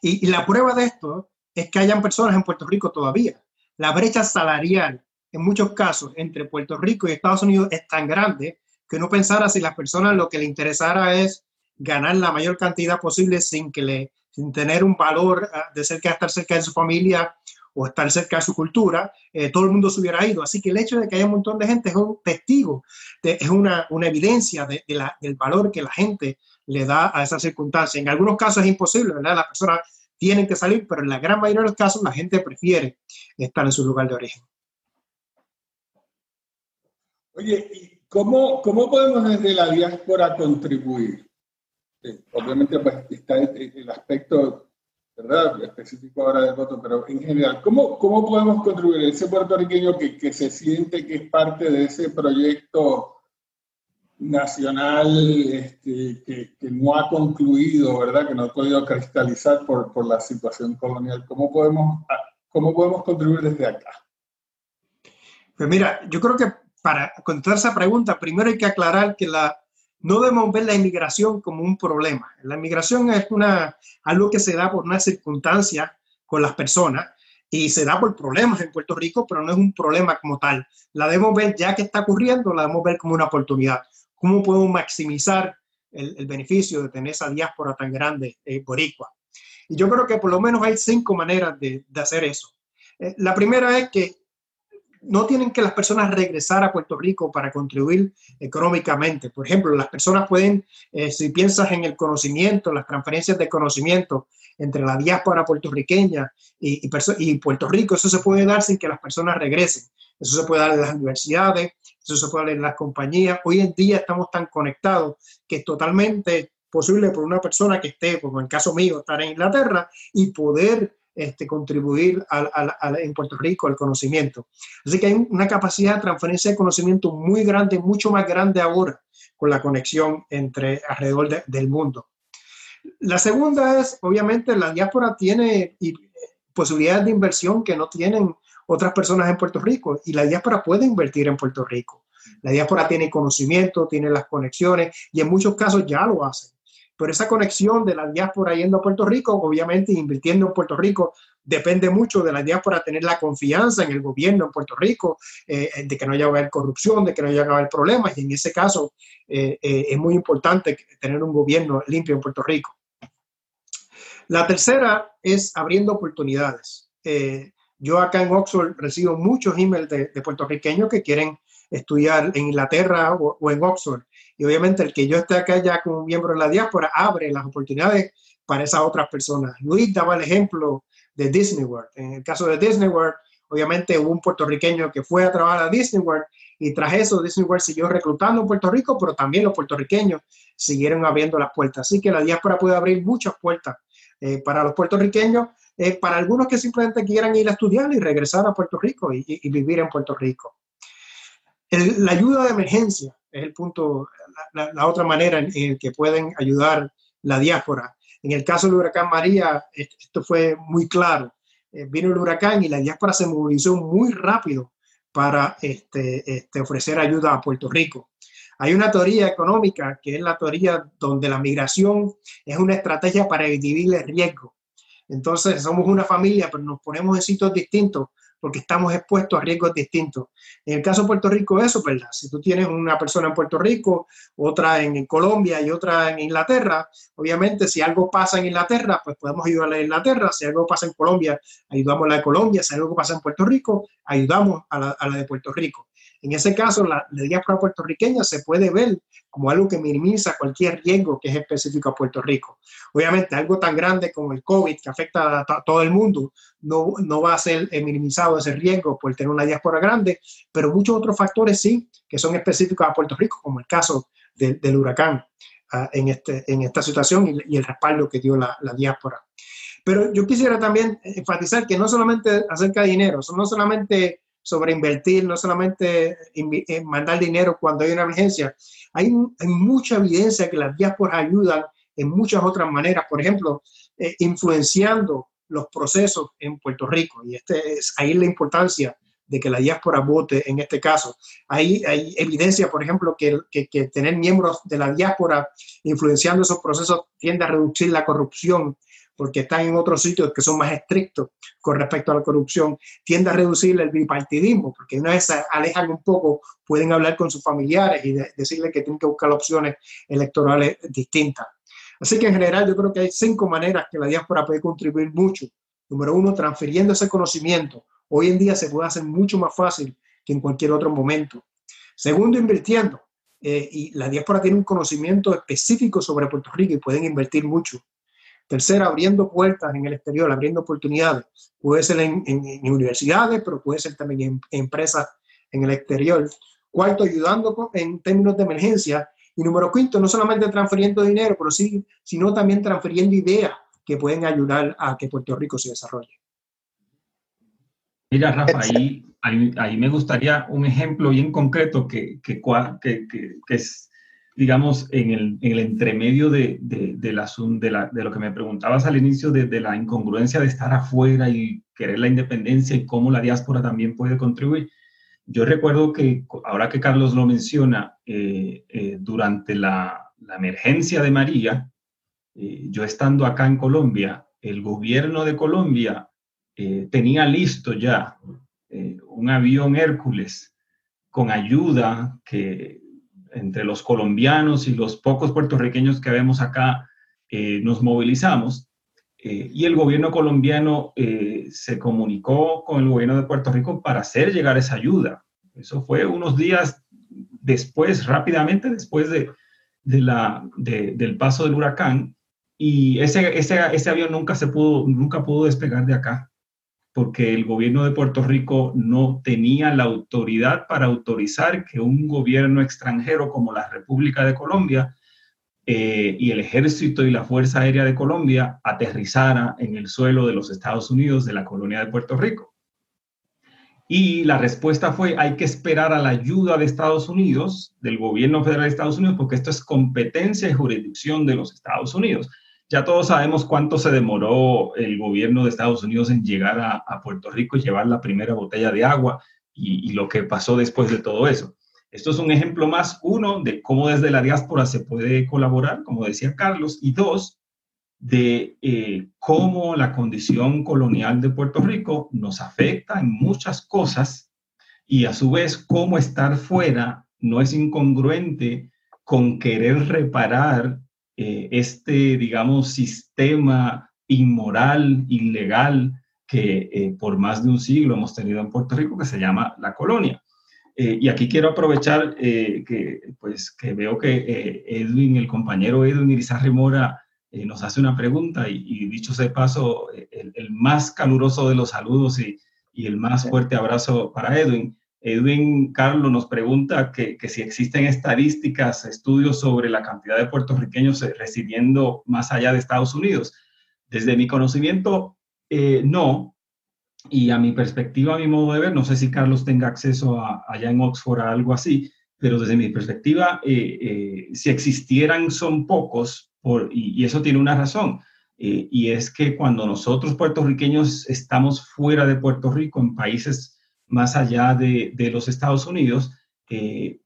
Y, y la prueba de esto es que hayan personas en Puerto Rico todavía. La brecha salarial en muchos casos entre Puerto Rico y Estados Unidos es tan grande que no pensara si las personas lo que le interesara es ganar la mayor cantidad posible sin que le sin tener un valor ah, de cerca estar cerca de su familia o estar cerca de su cultura, eh, todo el mundo se hubiera ido. Así que el hecho de que haya un montón de gente es un testigo, es una, una evidencia de, la, del valor que la gente le da a esa circunstancia. En algunos casos es imposible, ¿verdad? Las personas tienen que salir, pero en la gran mayoría de los casos la gente prefiere estar en su lugar de origen. Oye, ¿cómo, ¿cómo podemos desde la diáspora contribuir? obviamente pues, está el, aspecto ¿verdad? específico ahora del voto, pero en general, ¿cómo, cómo podemos contribuir? Ese puertorriqueño que, que se siente que es parte de ese proyecto nacional este, que, que, no ha concluido, ¿verdad? Que no ha podido cristalizar por, por la situación colonial. ¿Cómo podemos, ¿Cómo podemos contribuir desde acá? Pues mira, yo creo que para contestar esa pregunta, primero hay que aclarar que la, no debemos ver la inmigración como un problema. La inmigración es una, algo que se da por una circunstancia con las personas y se da por problemas en Puerto Rico, pero no es un problema como tal. La debemos ver ya que está ocurriendo, la debemos ver como una oportunidad. ¿Cómo podemos maximizar el, beneficio de tener esa diáspora tan grande eh, boricua? Y yo creo que por lo menos hay cinco maneras de, de hacer eso. Eh, la primera es que no tienen que las personas regresar a Puerto Rico para contribuir económicamente. Por ejemplo, las personas pueden, eh, si piensas en el conocimiento, las transferencias de conocimiento entre la diáspora puertorriqueña y, y, Puerto Rico, eso se puede dar sin que las personas regresen. Eso se puede dar en las universidades, eso se puede dar en las compañías. Hoy en día estamos tan conectados que es totalmente posible por una persona que esté, como en el caso mío, estar en Inglaterra y poder este, contribuir en Puerto Rico al conocimiento. Así que hay una capacidad de transferencia de conocimiento muy grande, mucho más grande ahora con la conexión entre alrededor del mundo. La segunda es, obviamente, la diáspora tiene posibilidades de inversión que no tienen otras personas en Puerto Rico y la diáspora puede invertir en Puerto Rico. La diáspora tiene conocimiento, tiene las conexiones y en muchos casos ya lo hacen. Pero esa conexión de la diáspora yendo a Puerto Rico, obviamente invirtiendo en Puerto Rico, depende mucho de la diáspora tener la confianza en el gobierno en Puerto Rico, eh, de que no haya haber corrupción, de que no haya haber problemas. Y en ese caso eh, eh, es muy importante tener un gobierno limpio en Puerto Rico. La tercera es abriendo oportunidades. Yo acá en Oxford recibo muchos emails de, puertorriqueños que quieren estudiar en Inglaterra o en Oxford y obviamente el que yo esté acá ya como miembro de la diáspora abre las oportunidades para esas otras personas. Luis daba el ejemplo de Disney World. En el caso de Disney World, obviamente hubo un puertorriqueño que fue a trabajar a Disney World y tras eso Disney World siguió reclutando en Puerto Rico, pero también los puertorriqueños siguieron abriendo las puertas. Así que la diáspora puede abrir muchas puertas eh, para los puertorriqueños, eh, para algunos que simplemente quieran ir a estudiar y regresar a Puerto Rico y, vivir en Puerto Rico. la ayuda de emergencia es el punto, la, otra manera en, que pueden ayudar la diáspora. En el caso del huracán María, esto fue muy claro. Eh, vino el huracán y la diáspora se movilizó muy rápido para este, este, ofrecer ayuda a Puerto Rico. Hay una teoría económica que es la teoría donde la migración es una estrategia para dividir el riesgo. Entonces, somos una familia, pero nos ponemos en sitios distintos porque estamos expuestos a riesgos distintos. En el caso de Puerto Rico, eso, ¿verdad? Si tú tienes una persona en Puerto Rico, otra en Colombia y otra en Inglaterra, obviamente si algo pasa en Inglaterra, pues podemos ayudarle a Inglaterra, si algo pasa en Colombia, ayudamos a la de Colombia, si algo pasa en Puerto Rico, ayudamos a la, a la de Puerto Rico. En ese caso, la, la diáspora puertorriqueña se puede ver como algo que minimiza cualquier riesgo que es específico a Puerto Rico. Obviamente, algo tan grande como el COVID que afecta a, todo el mundo no, no va a ser eh, minimizado ese riesgo por tener una diáspora grande, pero muchos otros factores sí, que son específicos a Puerto Rico, como el caso del huracán ah, en, este, en esta situación y, el respaldo que dio la, la diáspora. Pero yo quisiera también enfatizar que no solamente acerca de dinero, no solamente sobre invertir, no solamente en mandar dinero cuando hay una emergencia. Hay, hay mucha evidencia que las diásporas ayudan en muchas otras maneras, por ejemplo, eh, influenciando los procesos en Puerto Rico. Y este es ahí la importancia de que la diáspora vote en este caso. Hay, hay evidencia, por ejemplo, que, que, tener miembros de la diáspora influenciando esos procesos tiende a reducir la corrupción porque están en otros sitios que son más estrictos con respecto a la corrupción, tiende a reducir el bipartidismo, porque una vez se alejan un poco, pueden hablar con sus familiares y decirle que tienen que buscar opciones electorales distintas. Así que en general yo creo que hay cinco maneras que la diáspora puede contribuir mucho. Número uno, transfiriendo ese conocimiento. Hoy en día se puede hacer mucho más fácil que en cualquier otro momento. Segundo, invirtiendo. Eh, y la diáspora tiene un conocimiento específico sobre Puerto Rico y pueden invertir mucho. Tercera, abriendo puertas en el exterior, abriendo oportunidades. Puede ser en, universidades, pero puede ser también en, empresas en el exterior. Cuarto, ayudando en términos de emergencia. Y número quinto, no solamente transfiriendo dinero, pero sí, sino también transfiriendo ideas que pueden ayudar a que Puerto Rico se desarrolle. Mira, Rafa, ahí, ahí, me gustaría un ejemplo bien concreto que, que, que, que es digamos, en el, en el entremedio de, de, de, de, lo que me preguntabas al inicio, de, la incongruencia de estar afuera y querer la independencia y cómo la diáspora también puede contribuir. Yo recuerdo que, ahora que Carlos lo menciona, eh, eh, durante la, la, emergencia de María, eh, yo estando acá en Colombia, el gobierno de Colombia tenía listo ya un avión Hércules con ayuda que entre los colombianos y los pocos puertorriqueños que vemos acá, eh, nos movilizamos eh, y el gobierno colombiano eh, se comunicó con el gobierno de Puerto Rico para hacer llegar esa ayuda. Eso fue unos días después, rápidamente después de, de la, del paso del huracán y ese, ese, ese avión nunca, se pudo, nunca pudo despegar de acá porque el gobierno de Puerto Rico no tenía la autoridad para autorizar que un gobierno extranjero como la República de Colombia eh, y el ejército y la Fuerza Aérea de Colombia aterrizara en el suelo de los Estados Unidos de la colonia de Puerto Rico. Y la respuesta fue, hay que esperar a la ayuda de Estados Unidos, del gobierno federal de Estados Unidos, porque esto es competencia y jurisdicción de los Estados Unidos. Ya todos sabemos cuánto se demoró el gobierno de Estados Unidos en llegar a, Puerto Rico y llevar la primera botella de agua y, lo que pasó después de todo eso. Esto es un ejemplo más, uno, de cómo desde la diáspora se puede colaborar, como decía Carlos, y dos, de eh, cómo la condición colonial de Puerto Rico nos afecta en muchas cosas y a su vez cómo estar fuera no es incongruente con querer reparar eh, este, digamos, sistema inmoral, ilegal, que eh, por más de un siglo hemos tenido en Puerto Rico, que se llama la colonia. Eh, y aquí quiero aprovechar que, pues, que veo que Edwin, el compañero Edwin Irizarry Mora, nos hace una pregunta y, dicho sea de paso, el, más caluroso de los saludos y, y el más fuerte abrazo para Edwin. Edwin Carlos nos pregunta que, si existen estadísticas, estudios sobre la cantidad de puertorriqueños eh, residiendo más allá de Estados Unidos. Desde mi conocimiento, eh, no. Y a mi perspectiva, a mi modo de ver, no sé si Carlos tenga acceso allá en Oxford a algo así, pero desde mi perspectiva, eh, si existieran son pocos, y, eso tiene una razón. y es que cuando nosotros puertorriqueños estamos fuera de Puerto Rico, en países más allá de, los Estados Unidos, eh,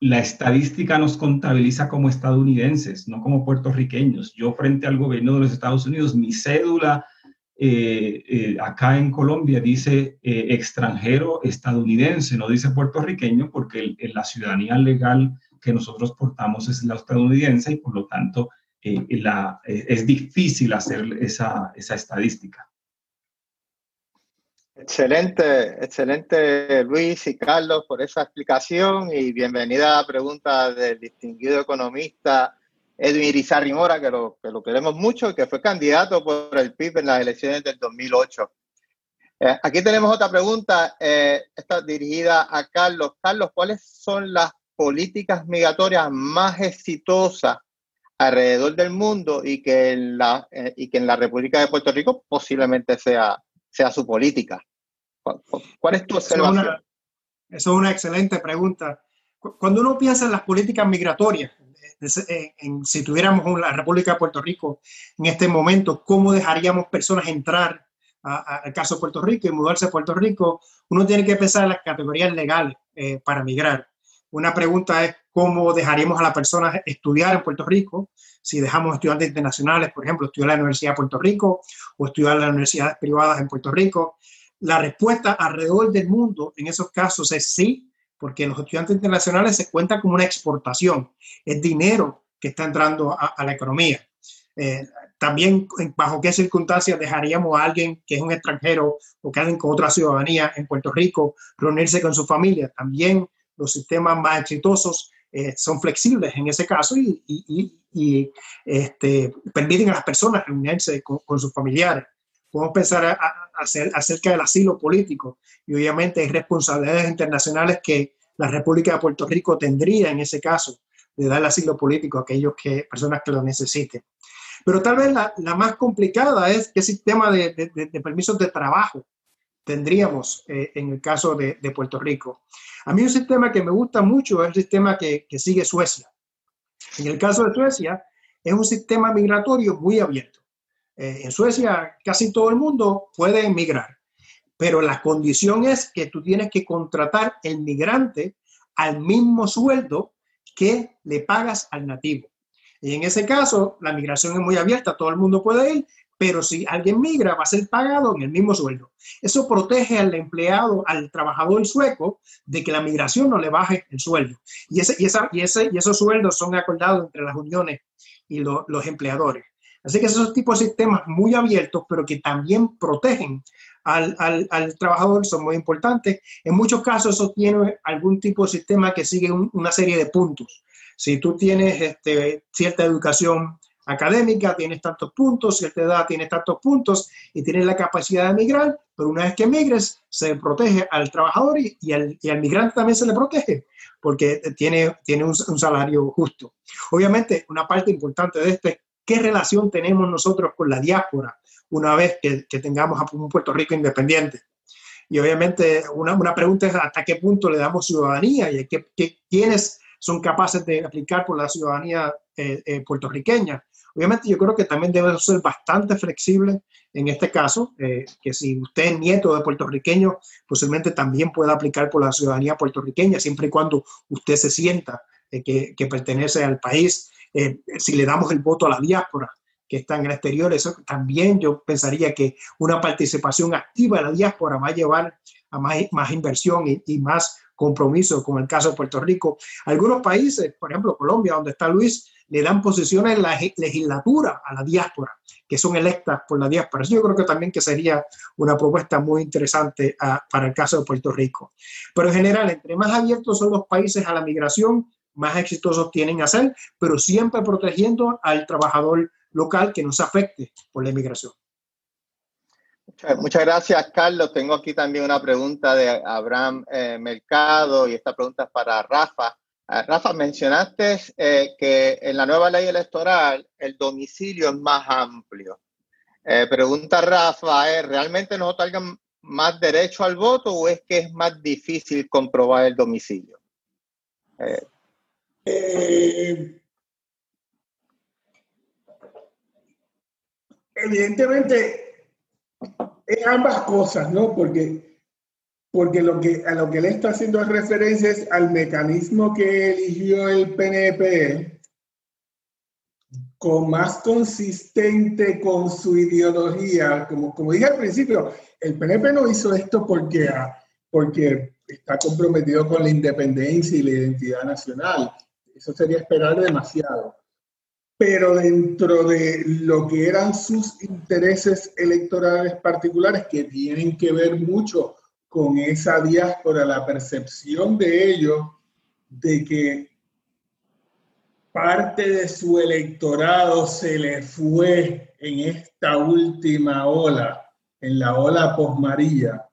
la estadística nos contabiliza como estadounidenses, no como puertorriqueños. Yo frente al gobierno de los Estados Unidos, mi cédula eh, eh, acá en Colombia dice extranjero estadounidense, no dice puertorriqueño, porque la ciudadanía legal que nosotros portamos es la estadounidense y por lo tanto es difícil hacer esa estadística. Excelente, excelente Luis y Carlos por esa explicación y bienvenida a la pregunta del distinguido economista Edwin Irizarry Mora, que lo, que lo queremos mucho y que fue candidato por el PIB en las elecciones del 2008. Eh, aquí tenemos otra pregunta, eh, esta dirigida a Carlos. Carlos, ¿cuáles son las políticas migratorias más exitosas alrededor del mundo y que en la, eh, y que en la República de Puerto Rico posiblemente sea sea su política. ¿Cuál es tu observación? Esa es una excelente pregunta. Cuando uno piensa en las políticas migratorias, en, si tuviéramos la República de Puerto Rico en este momento, ¿cómo dejaríamos personas entrar al caso de Puerto Rico y mudarse a Puerto Rico? Uno tiene que pensar en las categorías legales eh, para migrar. Una pregunta es cómo dejaríamos a la persona estudiar en Puerto Rico, si dejamos estudiantes internacionales, por ejemplo, estudiar en la Universidad de Puerto Rico o estudiar en las universidades privadas en Puerto Rico. La respuesta alrededor del mundo en esos casos es sí, porque los estudiantes internacionales se cuentan como una exportación, es dinero que está entrando a, la economía. Eh, también, bajo qué circunstancias dejaríamos a alguien que es un extranjero o que alguien con otra ciudadanía en Puerto Rico reunirse con su familia. También los sistemas más exitosos eh, son flexibles en ese caso y, este, permiten a las personas reunirse con, sus familiares. Podemos pensar acerca del asilo político y obviamente hay responsabilidades internacionales que la República de Puerto Rico tendría en ese caso de dar asilo político a aquellos que, personas que lo necesiten. Pero tal vez la, más complicada es qué sistema de, permisos de trabajo tendríamos eh, en el caso de, Puerto Rico. A mí un sistema que me gusta mucho es el sistema que, que sigue Suecia. En el caso de Suecia, es un sistema migratorio muy abierto. Eh, en Suecia casi todo el mundo puede emigrar, pero la condición es que tú tienes que contratar el migrante al mismo sueldo que le pagas al nativo. Y en ese caso, la migración es muy abierta, todo el mundo puede ir, pero si alguien migra, va a ser pagado en el mismo sueldo. Eso protege al empleado, al trabajador sueco, de que la migración no le baje el sueldo. Y, esos sueldos son acordados entre las uniones y los empleadores. Así que esos tipos de sistemas muy abiertos, pero que también protegen al, al, trabajador, son muy importantes. En muchos casos eso tiene algún tipo de sistema que sigue una serie de puntos. Si tú tienes este, cierta educación académica, tienes tantos puntos, cierta edad, tienes tantos puntos y tienes la capacidad de migrar, pero una vez que migres, se protege al trabajador y, al, y al, migrante también se le protege porque tiene, tiene un, un, salario justo. Obviamente, una parte importante de este ¿Qué relación tenemos nosotros con la diáspora una vez que, tengamos a un Puerto Rico independiente? Y obviamente una, una, pregunta es hasta qué punto le damos ciudadanía y qué, quiénes son capaces de aplicar por la ciudadanía eh, eh, puertorriqueña. Obviamente yo creo que también debe ser bastante flexible en este caso, eh, que si usted es nieto de puertorriqueño, posiblemente también pueda aplicar por la ciudadanía puertorriqueña, siempre y cuando usted se sienta que, que, pertenece al país eh, si le damos el voto a la diáspora que está en el exterior, eso también yo pensaría que una participación activa de la diáspora va a llevar a más, más inversión y, más compromiso, como el caso de Puerto Rico. Algunos países, por ejemplo Colombia, donde está Luis, le dan posiciones en la legislatura a la diáspora, que son electas por la diáspora. Yo creo que también que sería una propuesta muy interesante ah, para el caso de Puerto Rico. Pero en general, entre más abiertos son los países a la migración, más exitosos tienen a ser, pero siempre protegiendo al trabajador local que no se afecte por la inmigración. Muchas gracias, Carlos. Tengo aquí también una pregunta de Abraham eh, Mercado y esta pregunta es para Rafa. Ah, Rafa, mencionaste eh, que en la nueva ley electoral el domicilio es más amplio. Eh, pregunta Rafa, ¿realmente nos otorgan más derecho al voto o es que es más difícil comprobar el domicilio? Eh, evidentemente, es ambas cosas, ¿no? Porque, porque lo que, a lo que le está haciendo referencia es al mecanismo que eligió el PNP con más consistente con su ideología. Como, como dije al principio, el PNP no hizo esto porque, porque está comprometido con la independencia y la identidad nacional. Eso sería esperar demasiado. Pero dentro de lo que eran sus intereses electorales particulares, que tienen que ver mucho con esa diáspora, la percepción de ellos de que parte de su electorado se le fue en esta última ola, en la ola posmarilla,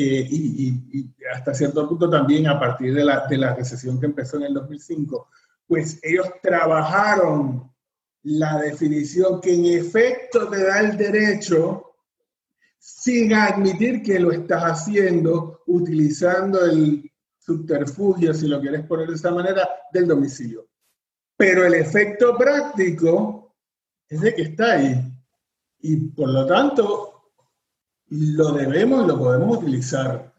eh, y, hasta cierto punto también a partir de la, de la recesión que empezó en el 2005, pues ellos trabajaron la definición que en efecto te da el derecho, sin admitir que lo estás haciendo utilizando el subterfugio, si lo quieres poner de esa manera, del domicilio. Pero el efecto práctico es de que está ahí. Y por lo tanto, lo debemos y lo podemos utilizar.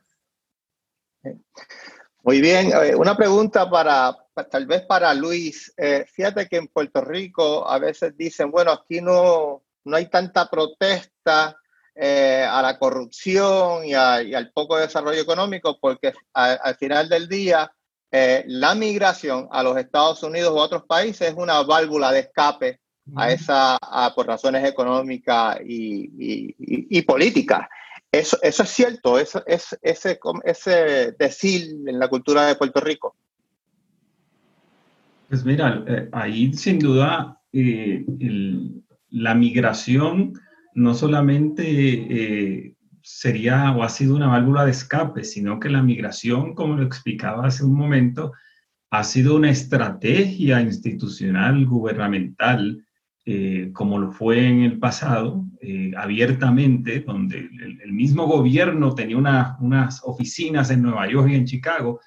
Muy bien, una pregunta para, tal vez para Luis. Eh, fíjate que en Puerto Rico a veces dicen, bueno, aquí no, no hay tanta protesta eh, a la corrupción y, al poco desarrollo económico, porque al final del día eh, la migración a los Estados Unidos u otros países es una válvula de escape a esa, por razones económicas y, políticas. Eso, eso es cierto, eso, es, ese, ese decir en la cultura de Puerto Rico. Pues mira, eh, ahí sin duda la migración no solamente eh, sería o ha sido una válvula de escape, sino que la migración, como lo explicaba hace un momento, ha sido una estrategia institucional, gubernamental, eh, como lo fue en el pasado, eh, abiertamente, donde el, mismo gobierno tenía unas oficinas en Nueva York y en Chicago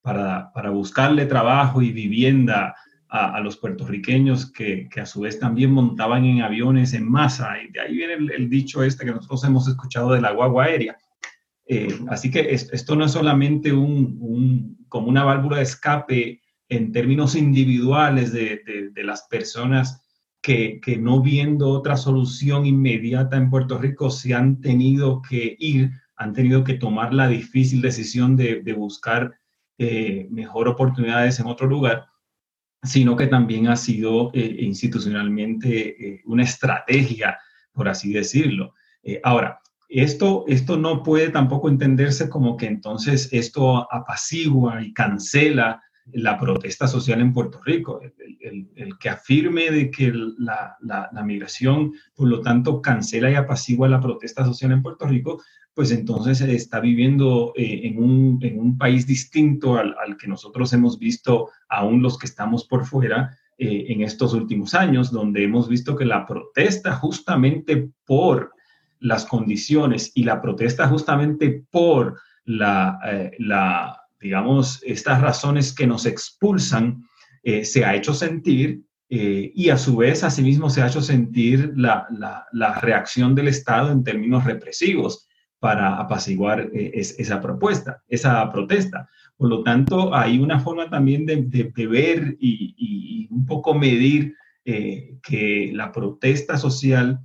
para, para buscarle trabajo y vivienda a, los puertorriqueños que, a su vez también montaban en aviones en masa. Y de ahí viene el, dicho este que nosotros hemos escuchado de la guagua aérea. Eh, así que esto no es solamente un, como una válvula de escape en términos individuales de, las personas que, no viendo otra solución inmediata en Puerto Rico se han tenido que ir, han tenido que tomar la difícil decisión de, buscar eh, mejor oportunidades en otro lugar, sino que también ha sido eh, institucionalmente eh, una estrategia, por así decirlo. Ahora, esto, esto no puede tampoco entenderse como que entonces esto apacigua y cancela la protesta social en Puerto Rico. El, que afirme de que la, la, migración, por lo tanto, cancela y apacigua la protesta social en Puerto Rico, pues entonces está viviendo eh, en, un, en, un, país distinto al, al, que nosotros hemos visto, aún los que estamos por fuera, eh, en estos últimos años, donde hemos visto que la protesta justamente por las condiciones y la protesta justamente por la, eh, la digamos, estas razones que nos expulsan, se ha hecho sentir y a su vez, asimismo, se ha hecho sentir la, la, la, reacción del Estado en términos represivos para apaciguar eh, esa propuesta, esa protesta. Por lo tanto, hay una forma también de, ver y, un poco medir eh, que la protesta social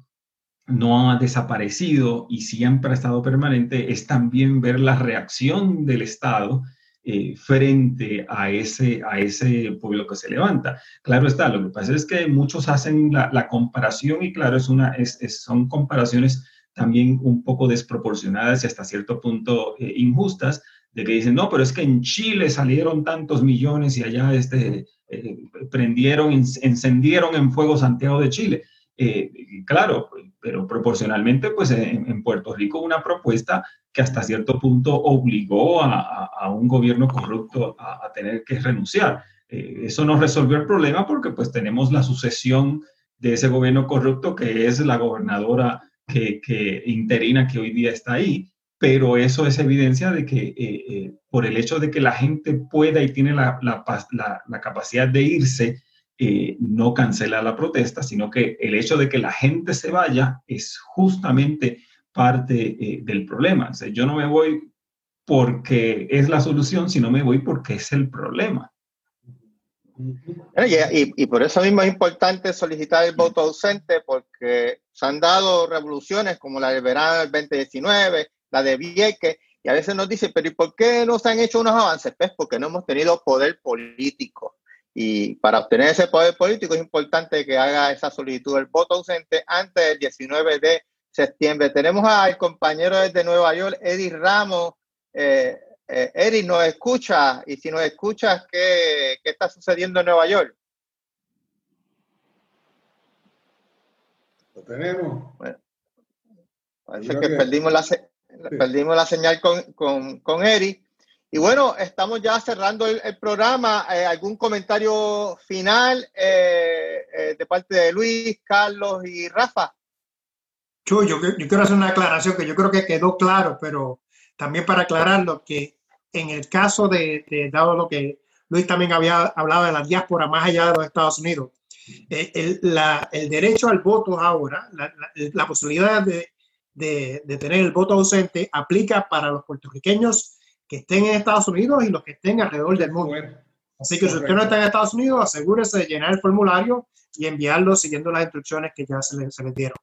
no ha desaparecido y siempre ha estado permanente, es también ver la reacción del Estado eh, frente a ese, a ese pueblo que se levanta. Claro está, lo que pasa es que muchos hacen la, comparación y claro, es una, son comparaciones también un poco desproporcionadas y hasta cierto punto eh, injustas, de que dicen, no, pero es que en Chile salieron tantos millones y allá este, eh, prendieron, encendieron en fuego Santiago de Chile. Eh, claro, pero proporcionalmente, pues en, Puerto Rico una propuesta que hasta cierto punto obligó a, un gobierno corrupto a, a tener que renunciar. eso no resolvió el problema porque pues tenemos la sucesión de ese gobierno corrupto que es la gobernadora que, interina que hoy día está ahí, pero eso es evidencia de que eh, eh, por el hecho de que la gente pueda y tiene la, la, capacidad de irse, eh, no cancela la protesta, sino que el hecho de que la gente se vaya es justamente parte del problema. yo no me voy porque es la solución, sino me voy porque es el problema. Y, por eso mismo es importante solicitar el voto ausente, porque se han dado revoluciones como la del verano del 2019, la de Vieques, y a veces nos dicen, pero ¿y por qué no se han hecho unos avances? Pues porque no hemos tenido poder político. Y para obtener ese poder político es importante que haga esa solicitud del voto ausente antes del 19 de septiembre. Tenemos al compañero desde Nueva York, Eddie Ramos. Eh, eh, Eric, ¿nos escucha? Y si nos escuchas, ¿qué, ¿qué, está sucediendo en Nueva York? Lo tenemos. Bueno, parece que perdimos la, perdimos la señal con, con, con Eric. Y bueno, estamos ya cerrando el, programa. Eh, ¿Algún comentario final eh, de parte de Luis, Carlos y Rafa? Chuy, yo, quiero hacer una aclaración que yo creo que quedó claro, pero también para aclararlo, que en el caso de, dado lo que Luis también había hablado de la diáspora más allá de los Estados Unidos, eh, el, el, derecho al voto ahora, la, la, posibilidad de, de, de, tener el voto ausente aplica para los puertorriqueños que estén en Estados Unidos y los que estén alrededor del mundo. Así que si usted no está en Estados Unidos, asegúrese de llenar el formulario y enviarlo siguiendo las instrucciones que ya se, se les dieron.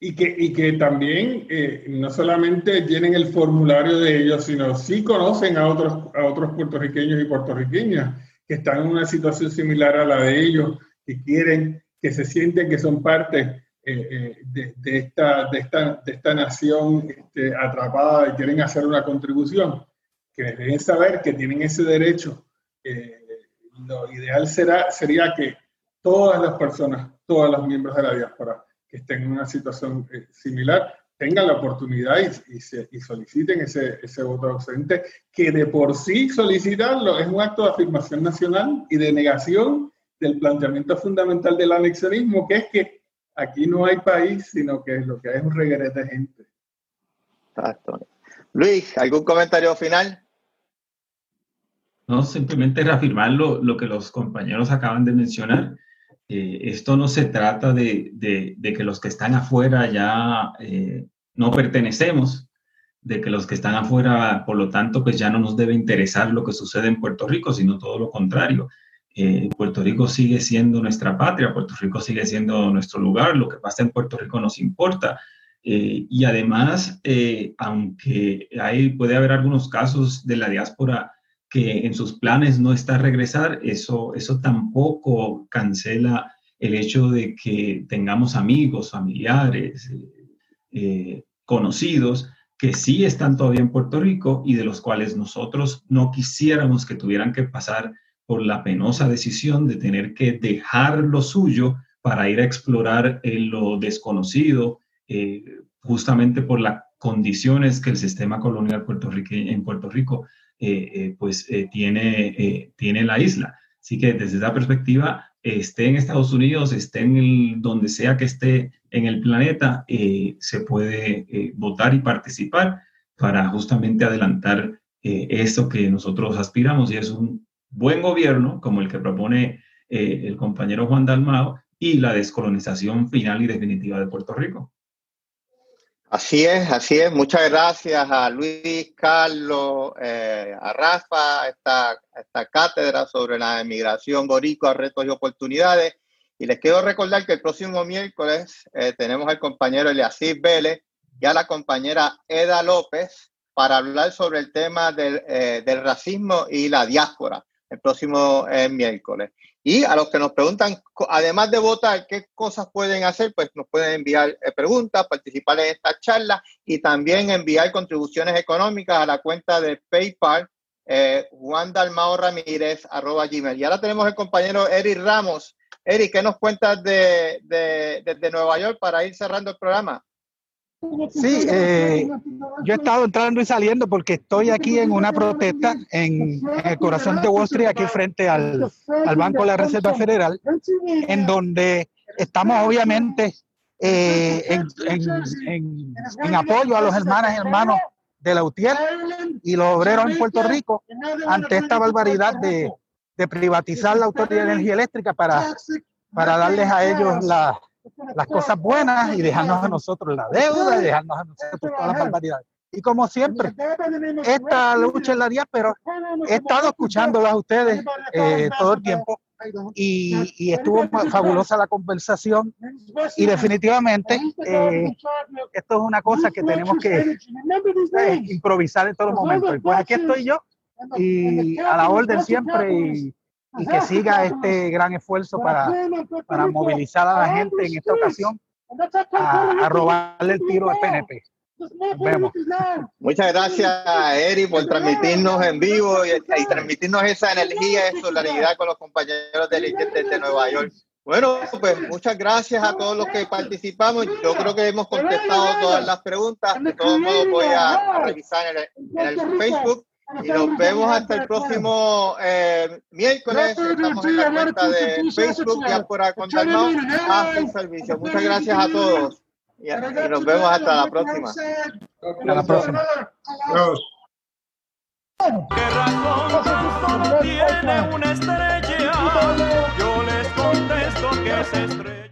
Y que, y que también eh, no solamente tienen el formulario de ellos, sino sí conocen a otros, a otros puertorriqueños y puertorriqueñas que están en una situación similar a la de ellos, que quieren, que se sienten que son parte eh, eh, de, esta, de, esta, de esta nación este, atrapada y quieren hacer una contribución, que deben saber que tienen ese derecho eh, lo ideal será, sería que todas las personas, todos los miembros de la diáspora que estén en una situación similar, tengan la oportunidad y, y, soliciten ese, ese, voto ausente, que de por sí solicitarlo es un acto de afirmación nacional y de negación del planteamiento fundamental del anexionismo, que es que aquí no hay país, sino que lo que hay es un regrete de gente. Exacto. Luis, ¿algún comentario final? No, simplemente reafirmar lo, lo que los compañeros acaban de mencionar. Eh, esto no se trata de, de, que los que están afuera ya eh, no pertenecemos, de que los que están afuera, por lo tanto, pues ya no nos debe interesar lo que sucede en Puerto Rico, sino todo lo contrario. Eh, Puerto Rico sigue siendo nuestra patria, Puerto Rico sigue siendo nuestro lugar, lo que pasa en Puerto Rico nos importa. y además, aunque hay, puede haber algunos casos de la diáspora que en sus planes no está regresar, eso, eso tampoco cancela el hecho de que tengamos amigos, familiares, eh, eh, conocidos que sí están todavía en Puerto Rico y de los cuales nosotros no quisiéramos que tuvieran que pasar por la penosa decisión de tener que dejar lo suyo para ir a explorar en lo desconocido, eh, justamente por las condiciones que el sistema colonial en Puerto Rico eh, eh, pues eh, tiene, tiene la isla. Así que desde esa perspectiva, esté en Estados Unidos, esté en donde sea que esté en el planeta, se puede votar y participar para justamente adelantar eso que nosotros aspiramos y es un buen gobierno como el que propone el compañero Juan Dalmao y la descolonización final y definitiva de Puerto Rico. Así es, así es. Muchas gracias a Luis, Carlos, eh, a Rafa, esta, esta cátedra sobre la emigración boricua, retos y oportunidades. Y les quiero recordar que el próximo miércoles eh, tenemos al compañero Eliasís Vélez y a la compañera Eda López para hablar sobre el tema del, eh, del racismo y la diáspora el próximo miércoles. Y a los que nos preguntan, además de votar, qué cosas pueden hacer, pues nos pueden enviar eh, preguntas, participar en esta charla y también enviar contribuciones económicas a la cuenta de PayPal, eh, Juan Dalmao Ramírez, arroba Gmail. Y ahora tenemos el compañero Eric Ramos. Eric, ¿qué nos cuentas de, de, de Nueva York para ir cerrando el programa? Sí, eh, yo he estado entrando y saliendo porque estoy aquí en una protesta en, el corazón de Wall Street, aquí frente al, al, Banco de la Reserva Federal, en donde estamos obviamente eh, en, en, en, apoyo a los hermanas y hermanos de la UTIER y los obreros en Puerto Rico ante esta barbaridad de, de privatizar la Autoridad de Energía Eléctrica para, para darles a ellos la las cosas buenas y dejarnos a nosotros la deuda y dejarnos a nosotros todas las barbaridades. Y como siempre, esta lucha en la día, pero he estado escuchándolas a ustedes eh, todo el tiempo y, y, estuvo fabulosa la conversación y definitivamente eh, esto es una cosa que tenemos que eh, improvisar en todos los momentos. pues aquí estoy yo y a la orden siempre y y que siga este gran esfuerzo para, para movilizar a la gente en esta ocasión a, robarle el tiro al PNP. Nos vemos. Muchas gracias, Eri, por transmitirnos en vivo y, transmitirnos esa energía y solidaridad con los compañeros del de, de Nueva York. Bueno, pues muchas gracias a todos los que participamos. Yo creo que hemos contestado todas las preguntas. De todos modos, voy a, revisar en el Facebook y nos vemos hasta el próximo eh, miércoles. Estamos en la cuenta de Facebook Diáspora con a su servicio. Muchas gracias a todos. Y, y nos vemos hasta la próxima. Hasta la próxima. ¿Qué razón tiene una estrella? Yo les contesto que es estrella.